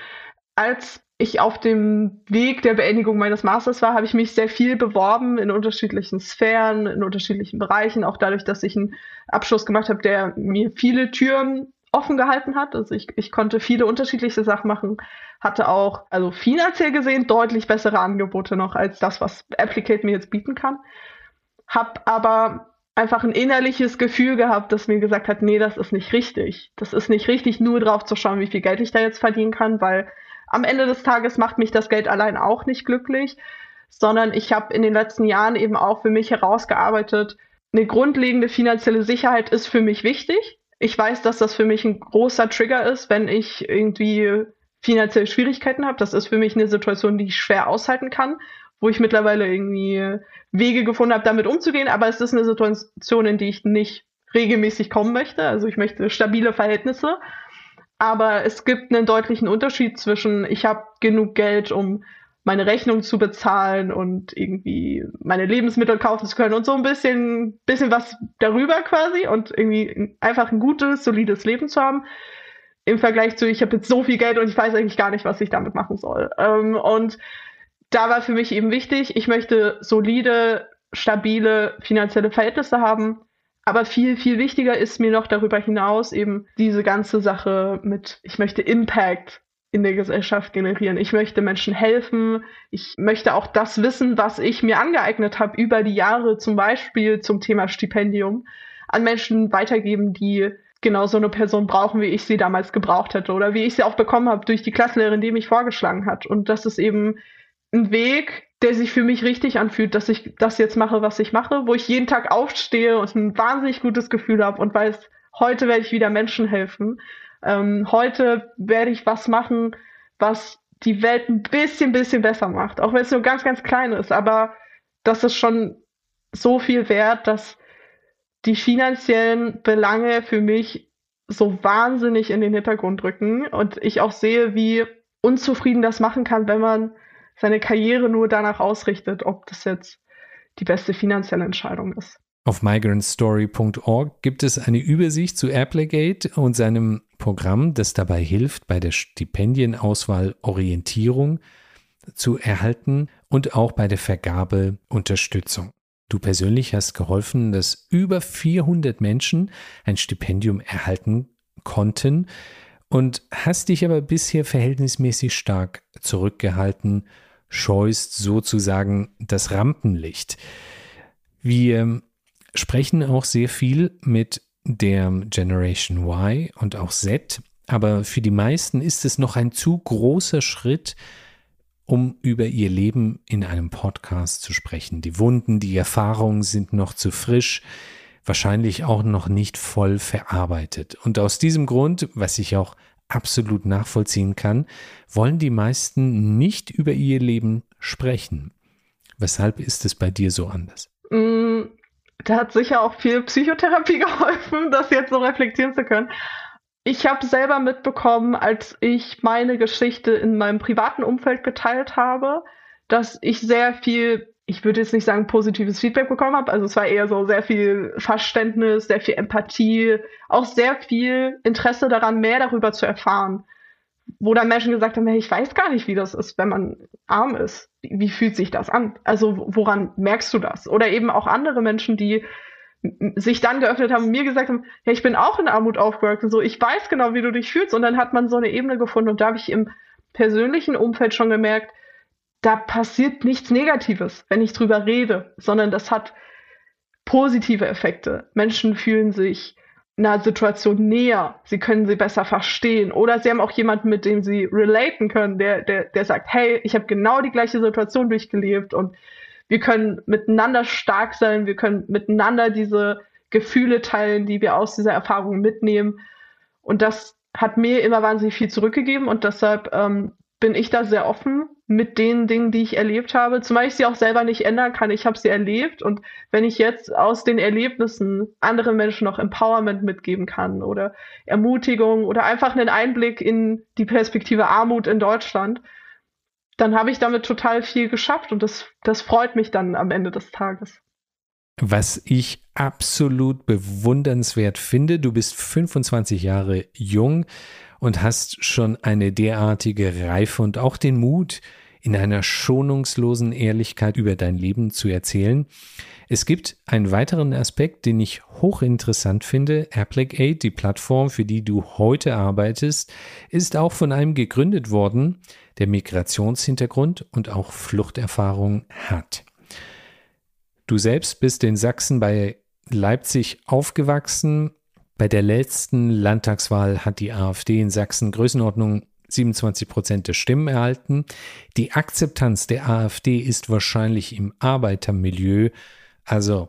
Als ich auf dem Weg der Beendigung meines Masters war, habe ich mich sehr viel beworben in unterschiedlichen Sphären, in unterschiedlichen Bereichen, auch dadurch, dass ich einen Abschluss gemacht habe, der mir viele Türen offen gehalten hat. Also ich, ich konnte viele unterschiedliche Sachen machen, hatte auch, also finanziell gesehen, deutlich bessere Angebote noch als das, was Applicate mir jetzt bieten kann. Hab aber einfach ein innerliches Gefühl gehabt, das mir gesagt hat, nee, das ist nicht richtig. Das ist nicht richtig, nur drauf zu schauen, wie viel Geld ich da jetzt verdienen kann, weil am Ende des Tages macht mich das Geld allein auch nicht glücklich, sondern ich habe in den letzten Jahren eben auch für mich herausgearbeitet, eine grundlegende finanzielle Sicherheit ist für mich wichtig. Ich weiß, dass das für mich ein großer Trigger ist, wenn ich irgendwie finanzielle Schwierigkeiten habe. Das ist für mich eine Situation, die ich schwer aushalten kann, wo ich mittlerweile irgendwie Wege gefunden habe, damit umzugehen. Aber es ist eine Situation, in die ich nicht regelmäßig kommen möchte. Also ich möchte stabile Verhältnisse. Aber es gibt einen deutlichen Unterschied zwischen, ich habe genug Geld, um meine Rechnung zu bezahlen und irgendwie meine Lebensmittel kaufen zu können und so ein bisschen, bisschen was darüber quasi und irgendwie einfach ein gutes, solides Leben zu haben. Im Vergleich zu, ich habe jetzt so viel Geld und ich weiß eigentlich gar nicht, was ich damit machen soll. Ähm, und da war für mich eben wichtig, ich möchte solide, stabile finanzielle Verhältnisse haben. Aber viel, viel wichtiger ist mir noch darüber hinaus eben diese ganze Sache mit, ich möchte Impact in der Gesellschaft generieren. Ich möchte Menschen helfen. Ich möchte auch das Wissen, was ich mir angeeignet habe über die Jahre, zum Beispiel zum Thema Stipendium, an Menschen weitergeben, die genau so eine Person brauchen, wie ich sie damals gebraucht hätte oder wie ich sie auch bekommen habe durch die Klassenlehrerin, die mich vorgeschlagen hat. Und das ist eben ein Weg, der sich für mich richtig anfühlt, dass ich das jetzt mache, was ich mache, wo ich jeden Tag aufstehe und ein wahnsinnig gutes Gefühl habe und weiß, heute werde ich wieder Menschen helfen. Ähm, heute werde ich was machen, was die Welt ein bisschen, bisschen besser macht. Auch wenn es nur ganz, ganz klein ist. Aber das ist schon so viel wert, dass die finanziellen Belange für mich so wahnsinnig in den Hintergrund rücken und ich auch sehe, wie unzufrieden das machen kann, wenn man seine Karriere nur danach ausrichtet, ob das jetzt die beste finanzielle Entscheidung ist. Auf migrantstory.org gibt es eine Übersicht zu Applegate und seinem Programm, das dabei hilft, bei der Stipendienauswahl Orientierung zu erhalten und auch bei der Vergabe Unterstützung. Du persönlich hast geholfen, dass über 400 Menschen ein Stipendium erhalten konnten und hast dich aber bisher verhältnismäßig stark zurückgehalten, scheust sozusagen das Rampenlicht. Wir sprechen auch sehr viel mit der Generation Y und auch Z, aber für die meisten ist es noch ein zu großer Schritt, um über ihr Leben in einem Podcast zu sprechen. Die Wunden, die Erfahrungen sind noch zu frisch, wahrscheinlich auch noch nicht voll verarbeitet. Und aus diesem Grund, was ich auch absolut nachvollziehen kann, wollen die meisten nicht über ihr Leben sprechen. Weshalb ist es bei dir so anders? Da hat sicher auch viel Psychotherapie geholfen, das jetzt so reflektieren zu können. Ich habe selber mitbekommen, als ich meine Geschichte in meinem privaten Umfeld geteilt habe, dass ich sehr viel, ich würde jetzt nicht sagen positives Feedback bekommen habe, also es war eher so sehr viel Verständnis, sehr viel Empathie, auch sehr viel Interesse daran, mehr darüber zu erfahren. Wo dann Menschen gesagt haben, hey, ich weiß gar nicht, wie das ist, wenn man arm ist wie fühlt sich das an? Also woran merkst du das? Oder eben auch andere Menschen, die sich dann geöffnet haben und mir gesagt haben, ja, ich bin auch in Armut aufgewachsen, so ich weiß genau, wie du dich fühlst. Und dann hat man so eine Ebene gefunden und da habe ich im persönlichen Umfeld schon gemerkt, da passiert nichts Negatives, wenn ich drüber rede, sondern das hat positive Effekte. Menschen fühlen sich einer Situation näher, sie können sie besser verstehen. Oder sie haben auch jemanden, mit dem sie relaten können, der, der, der sagt, hey, ich habe genau die gleiche Situation durchgelebt und wir können miteinander stark sein, wir können miteinander diese Gefühle teilen, die wir aus dieser Erfahrung mitnehmen. Und das hat mir immer wahnsinnig viel zurückgegeben und deshalb ähm, bin ich da sehr offen mit den Dingen, die ich erlebt habe, zumal ich sie auch selber nicht ändern kann. Ich habe sie erlebt und wenn ich jetzt aus den Erlebnissen anderen Menschen noch Empowerment mitgeben kann oder Ermutigung oder einfach einen Einblick in die Perspektive Armut in Deutschland, dann habe ich damit total viel geschafft und das, das freut mich dann am Ende des Tages. Was ich absolut bewundernswert finde, du bist 25 Jahre jung und hast schon eine derartige Reife und auch den Mut, in einer schonungslosen Ehrlichkeit über dein Leben zu erzählen. Es gibt einen weiteren Aspekt, den ich hochinteressant finde. Applicate, die Plattform, für die du heute arbeitest, ist auch von einem gegründet worden, der Migrationshintergrund und auch Fluchterfahrung hat. Du selbst bist in Sachsen bei Leipzig aufgewachsen, bei der letzten Landtagswahl hat die AfD in Sachsen Größenordnung 27 Prozent der Stimmen erhalten. Die Akzeptanz der AfD ist wahrscheinlich im Arbeitermilieu, also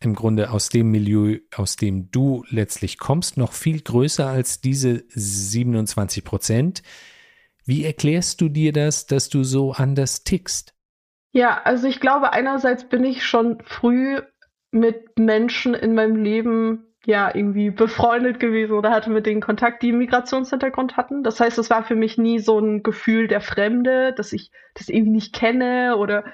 im Grunde aus dem Milieu, aus dem du letztlich kommst, noch viel größer als diese 27 Prozent. Wie erklärst du dir das, dass du so anders tickst? Ja, also ich glaube, einerseits bin ich schon früh mit Menschen in meinem Leben ja irgendwie befreundet gewesen oder hatte mit denen Kontakt, die einen Migrationshintergrund hatten. Das heißt, es war für mich nie so ein Gefühl der Fremde, dass ich das irgendwie nicht kenne oder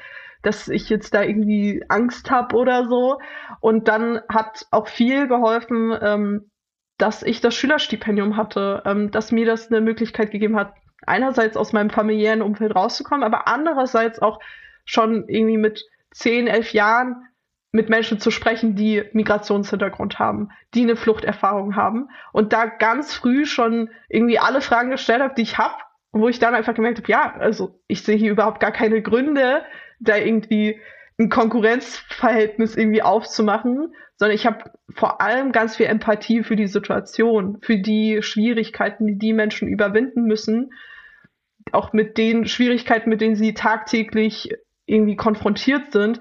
dass ich jetzt da irgendwie Angst habe oder so. Und dann hat auch viel geholfen, ähm, dass ich das Schülerstipendium hatte, ähm, dass mir das eine Möglichkeit gegeben hat, einerseits aus meinem familiären Umfeld rauszukommen, aber andererseits auch schon irgendwie mit zehn, elf Jahren mit Menschen zu sprechen, die Migrationshintergrund haben, die eine Fluchterfahrung haben und da ganz früh schon irgendwie alle Fragen gestellt habe, die ich habe, wo ich dann einfach gemerkt habe, ja, also ich sehe hier überhaupt gar keine Gründe, da irgendwie ein Konkurrenzverhältnis irgendwie aufzumachen, sondern ich habe vor allem ganz viel Empathie für die Situation, für die Schwierigkeiten, die die Menschen überwinden müssen, auch mit den Schwierigkeiten, mit denen sie tagtäglich irgendwie konfrontiert sind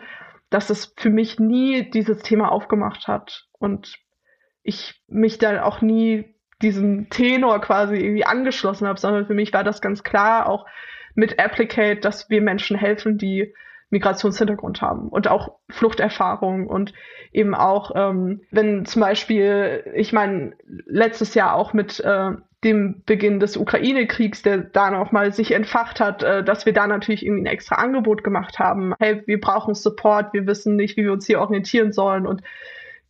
dass es für mich nie dieses Thema aufgemacht hat und ich mich dann auch nie diesem Tenor quasi irgendwie angeschlossen habe, sondern für mich war das ganz klar auch mit Applicate, dass wir Menschen helfen, die Migrationshintergrund haben und auch Fluchterfahrung und eben auch, ähm, wenn zum Beispiel, ich meine, letztes Jahr auch mit äh, dem Beginn des Ukraine-Kriegs, der da nochmal sich entfacht hat, äh, dass wir da natürlich irgendwie ein extra Angebot gemacht haben. Hey, wir brauchen Support, wir wissen nicht, wie wir uns hier orientieren sollen und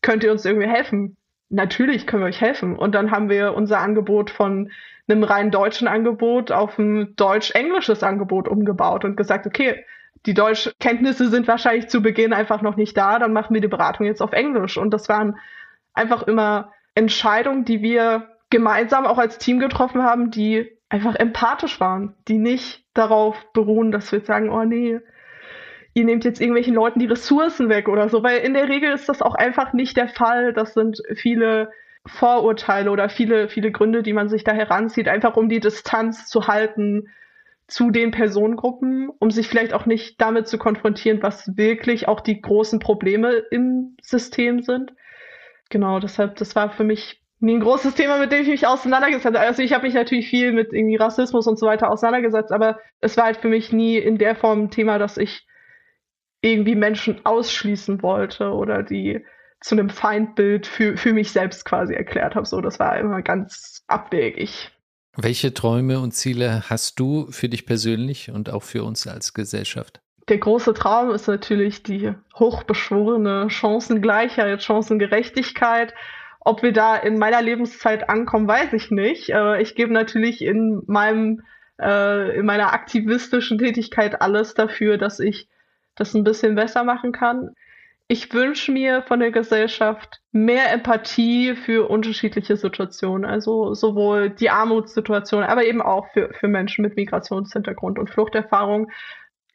könnt ihr uns irgendwie helfen? Natürlich können wir euch helfen. Und dann haben wir unser Angebot von einem rein deutschen Angebot auf ein deutsch-englisches Angebot umgebaut und gesagt, okay, die Deutschkenntnisse sind wahrscheinlich zu Beginn einfach noch nicht da, dann machen wir die Beratung jetzt auf Englisch. Und das waren einfach immer Entscheidungen, die wir gemeinsam auch als Team getroffen haben, die einfach empathisch waren, die nicht darauf beruhen, dass wir sagen, oh nee, ihr nehmt jetzt irgendwelchen Leuten die Ressourcen weg oder so, weil in der Regel ist das auch einfach nicht der Fall. Das sind viele Vorurteile oder viele, viele Gründe, die man sich da heranzieht, einfach um die Distanz zu halten zu den Personengruppen, um sich vielleicht auch nicht damit zu konfrontieren, was wirklich auch die großen Probleme im System sind. Genau, deshalb, das war für mich ein großes Thema, mit dem ich mich auseinandergesetzt habe. Also ich habe mich natürlich viel mit irgendwie Rassismus und so weiter auseinandergesetzt, aber es war halt für mich nie in der Form ein Thema, dass ich irgendwie Menschen ausschließen wollte oder die zu einem Feindbild für, für mich selbst quasi erklärt habe. So, das war immer ganz abwegig. Welche Träume und Ziele hast du für dich persönlich und auch für uns als Gesellschaft? Der große Traum ist natürlich die hochbeschworene Chancengleichheit, Chancengerechtigkeit ob wir da in meiner Lebenszeit ankommen, weiß ich nicht. Äh, ich gebe natürlich in meinem äh, in meiner aktivistischen Tätigkeit alles dafür, dass ich das ein bisschen besser machen kann. Ich wünsche mir von der Gesellschaft mehr Empathie für unterschiedliche Situationen, also sowohl die Armutssituation, aber eben auch für, für Menschen mit Migrationshintergrund und Fluchterfahrung.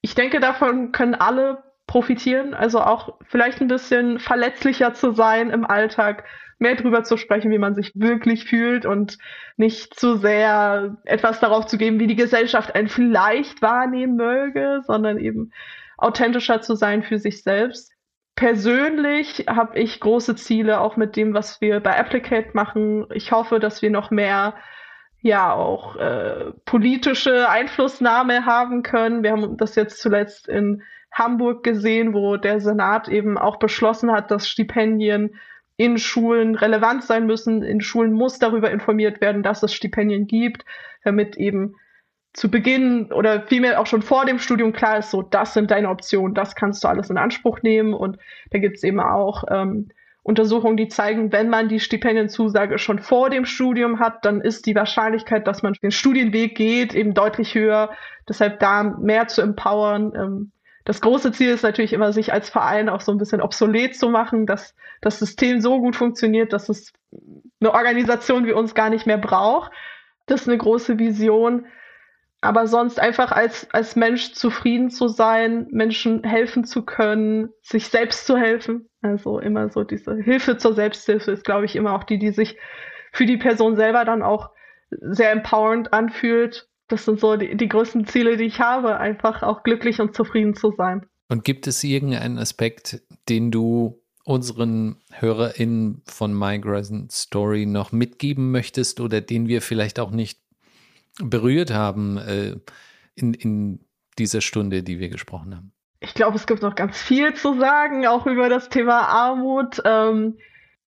Ich denke, davon können alle profitieren, also auch vielleicht ein bisschen verletzlicher zu sein im Alltag, mehr drüber zu sprechen, wie man sich wirklich fühlt und nicht zu sehr etwas darauf zu geben, wie die Gesellschaft einen vielleicht wahrnehmen möge, sondern eben authentischer zu sein für sich selbst. Persönlich habe ich große Ziele auch mit dem, was wir bei Applicate machen. Ich hoffe, dass wir noch mehr ja auch äh, politische Einflussnahme haben können. Wir haben das jetzt zuletzt in Hamburg gesehen, wo der Senat eben auch beschlossen hat, dass Stipendien in Schulen relevant sein müssen. In Schulen muss darüber informiert werden, dass es Stipendien gibt, damit eben zu Beginn oder vielmehr auch schon vor dem Studium klar ist, so, das sind deine Optionen, das kannst du alles in Anspruch nehmen. Und da gibt es eben auch ähm, Untersuchungen, die zeigen, wenn man die Stipendienzusage schon vor dem Studium hat, dann ist die Wahrscheinlichkeit, dass man den Studienweg geht, eben deutlich höher. Deshalb da mehr zu empowern, ähm, das große Ziel ist natürlich immer, sich als Verein auch so ein bisschen obsolet zu machen, dass das System so gut funktioniert, dass es eine Organisation wie uns gar nicht mehr braucht. Das ist eine große Vision. Aber sonst einfach als, als Mensch zufrieden zu sein, Menschen helfen zu können, sich selbst zu helfen. Also immer so diese Hilfe zur Selbsthilfe ist, glaube ich, immer auch die, die sich für die Person selber dann auch sehr empowernd anfühlt das sind so die, die größten Ziele, die ich habe, einfach auch glücklich und zufrieden zu sein. Und gibt es irgendeinen Aspekt, den du unseren HörerInnen von Migrant Story noch mitgeben möchtest oder den wir vielleicht auch nicht berührt haben äh, in, in dieser Stunde, die wir gesprochen haben? Ich glaube, es gibt noch ganz viel zu sagen, auch über das Thema Armut. Ähm,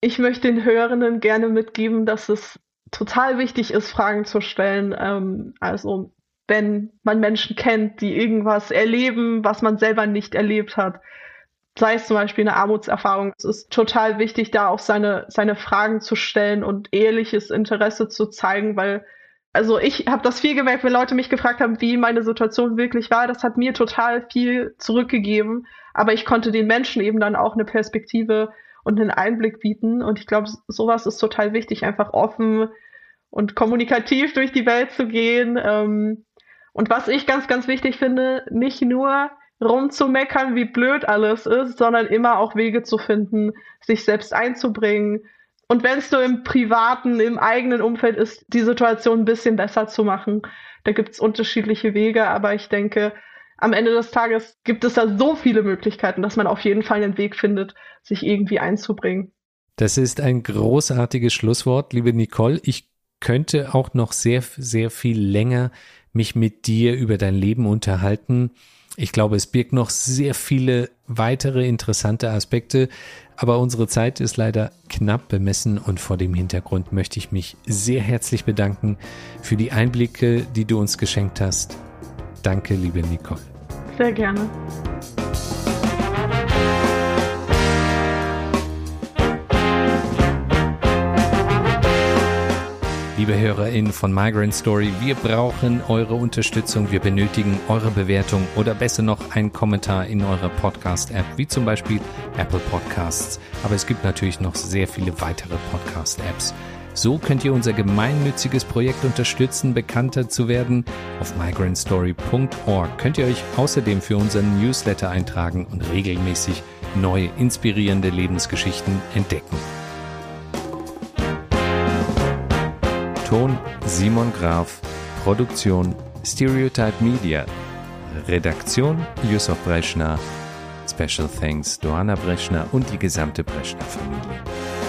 ich möchte den Hörenden gerne mitgeben, dass es total wichtig ist, Fragen zu stellen. Ähm, also wenn man Menschen kennt, die irgendwas erleben, was man selber nicht erlebt hat, sei es zum Beispiel eine Armutserfahrung. Es ist total wichtig, da auch seine, seine Fragen zu stellen und ehrliches Interesse zu zeigen, weil also ich habe das viel gemerkt, wenn Leute mich gefragt haben, wie meine Situation wirklich war. Das hat mir total viel zurückgegeben, aber ich konnte den Menschen eben dann auch eine Perspektive und einen Einblick bieten. Und ich glaube, sowas ist total wichtig, einfach offen und kommunikativ durch die Welt zu gehen. Ähm, und was ich ganz, ganz wichtig finde, nicht nur rumzumeckern, wie blöd alles ist, sondern immer auch Wege zu finden, sich selbst einzubringen. Und wenn es nur im privaten, im eigenen Umfeld ist, die Situation ein bisschen besser zu machen. Da gibt es unterschiedliche Wege, aber ich denke, am Ende des Tages gibt es da so viele Möglichkeiten, dass man auf jeden Fall einen Weg findet, sich irgendwie einzubringen. Das ist ein großartiges Schlusswort, liebe Nicole. Ich könnte auch noch sehr, sehr viel länger mich mit dir über dein Leben unterhalten. Ich glaube, es birgt noch sehr viele weitere interessante Aspekte, aber unsere Zeit ist leider knapp bemessen und vor dem Hintergrund möchte ich mich sehr herzlich bedanken für die Einblicke, die du uns geschenkt hast. Danke, liebe Nicole. Sehr gerne. Liebe HörerInnen von Migrant Story, wir brauchen eure Unterstützung. Wir benötigen eure Bewertung oder besser noch einen Kommentar in eurer Podcast-App, wie zum Beispiel Apple Podcasts. Aber es gibt natürlich noch sehr viele weitere Podcast-Apps. So könnt ihr unser gemeinnütziges Projekt unterstützen, bekannter zu werden. Auf migrantstory.org könnt ihr euch außerdem für unseren Newsletter eintragen und regelmäßig neue, inspirierende Lebensgeschichten entdecken. Ton Simon Graf, Produktion Stereotype Media, Redaktion Yusuf Breschner, Special Thanks Johanna Breschner und die gesamte Breschner Familie.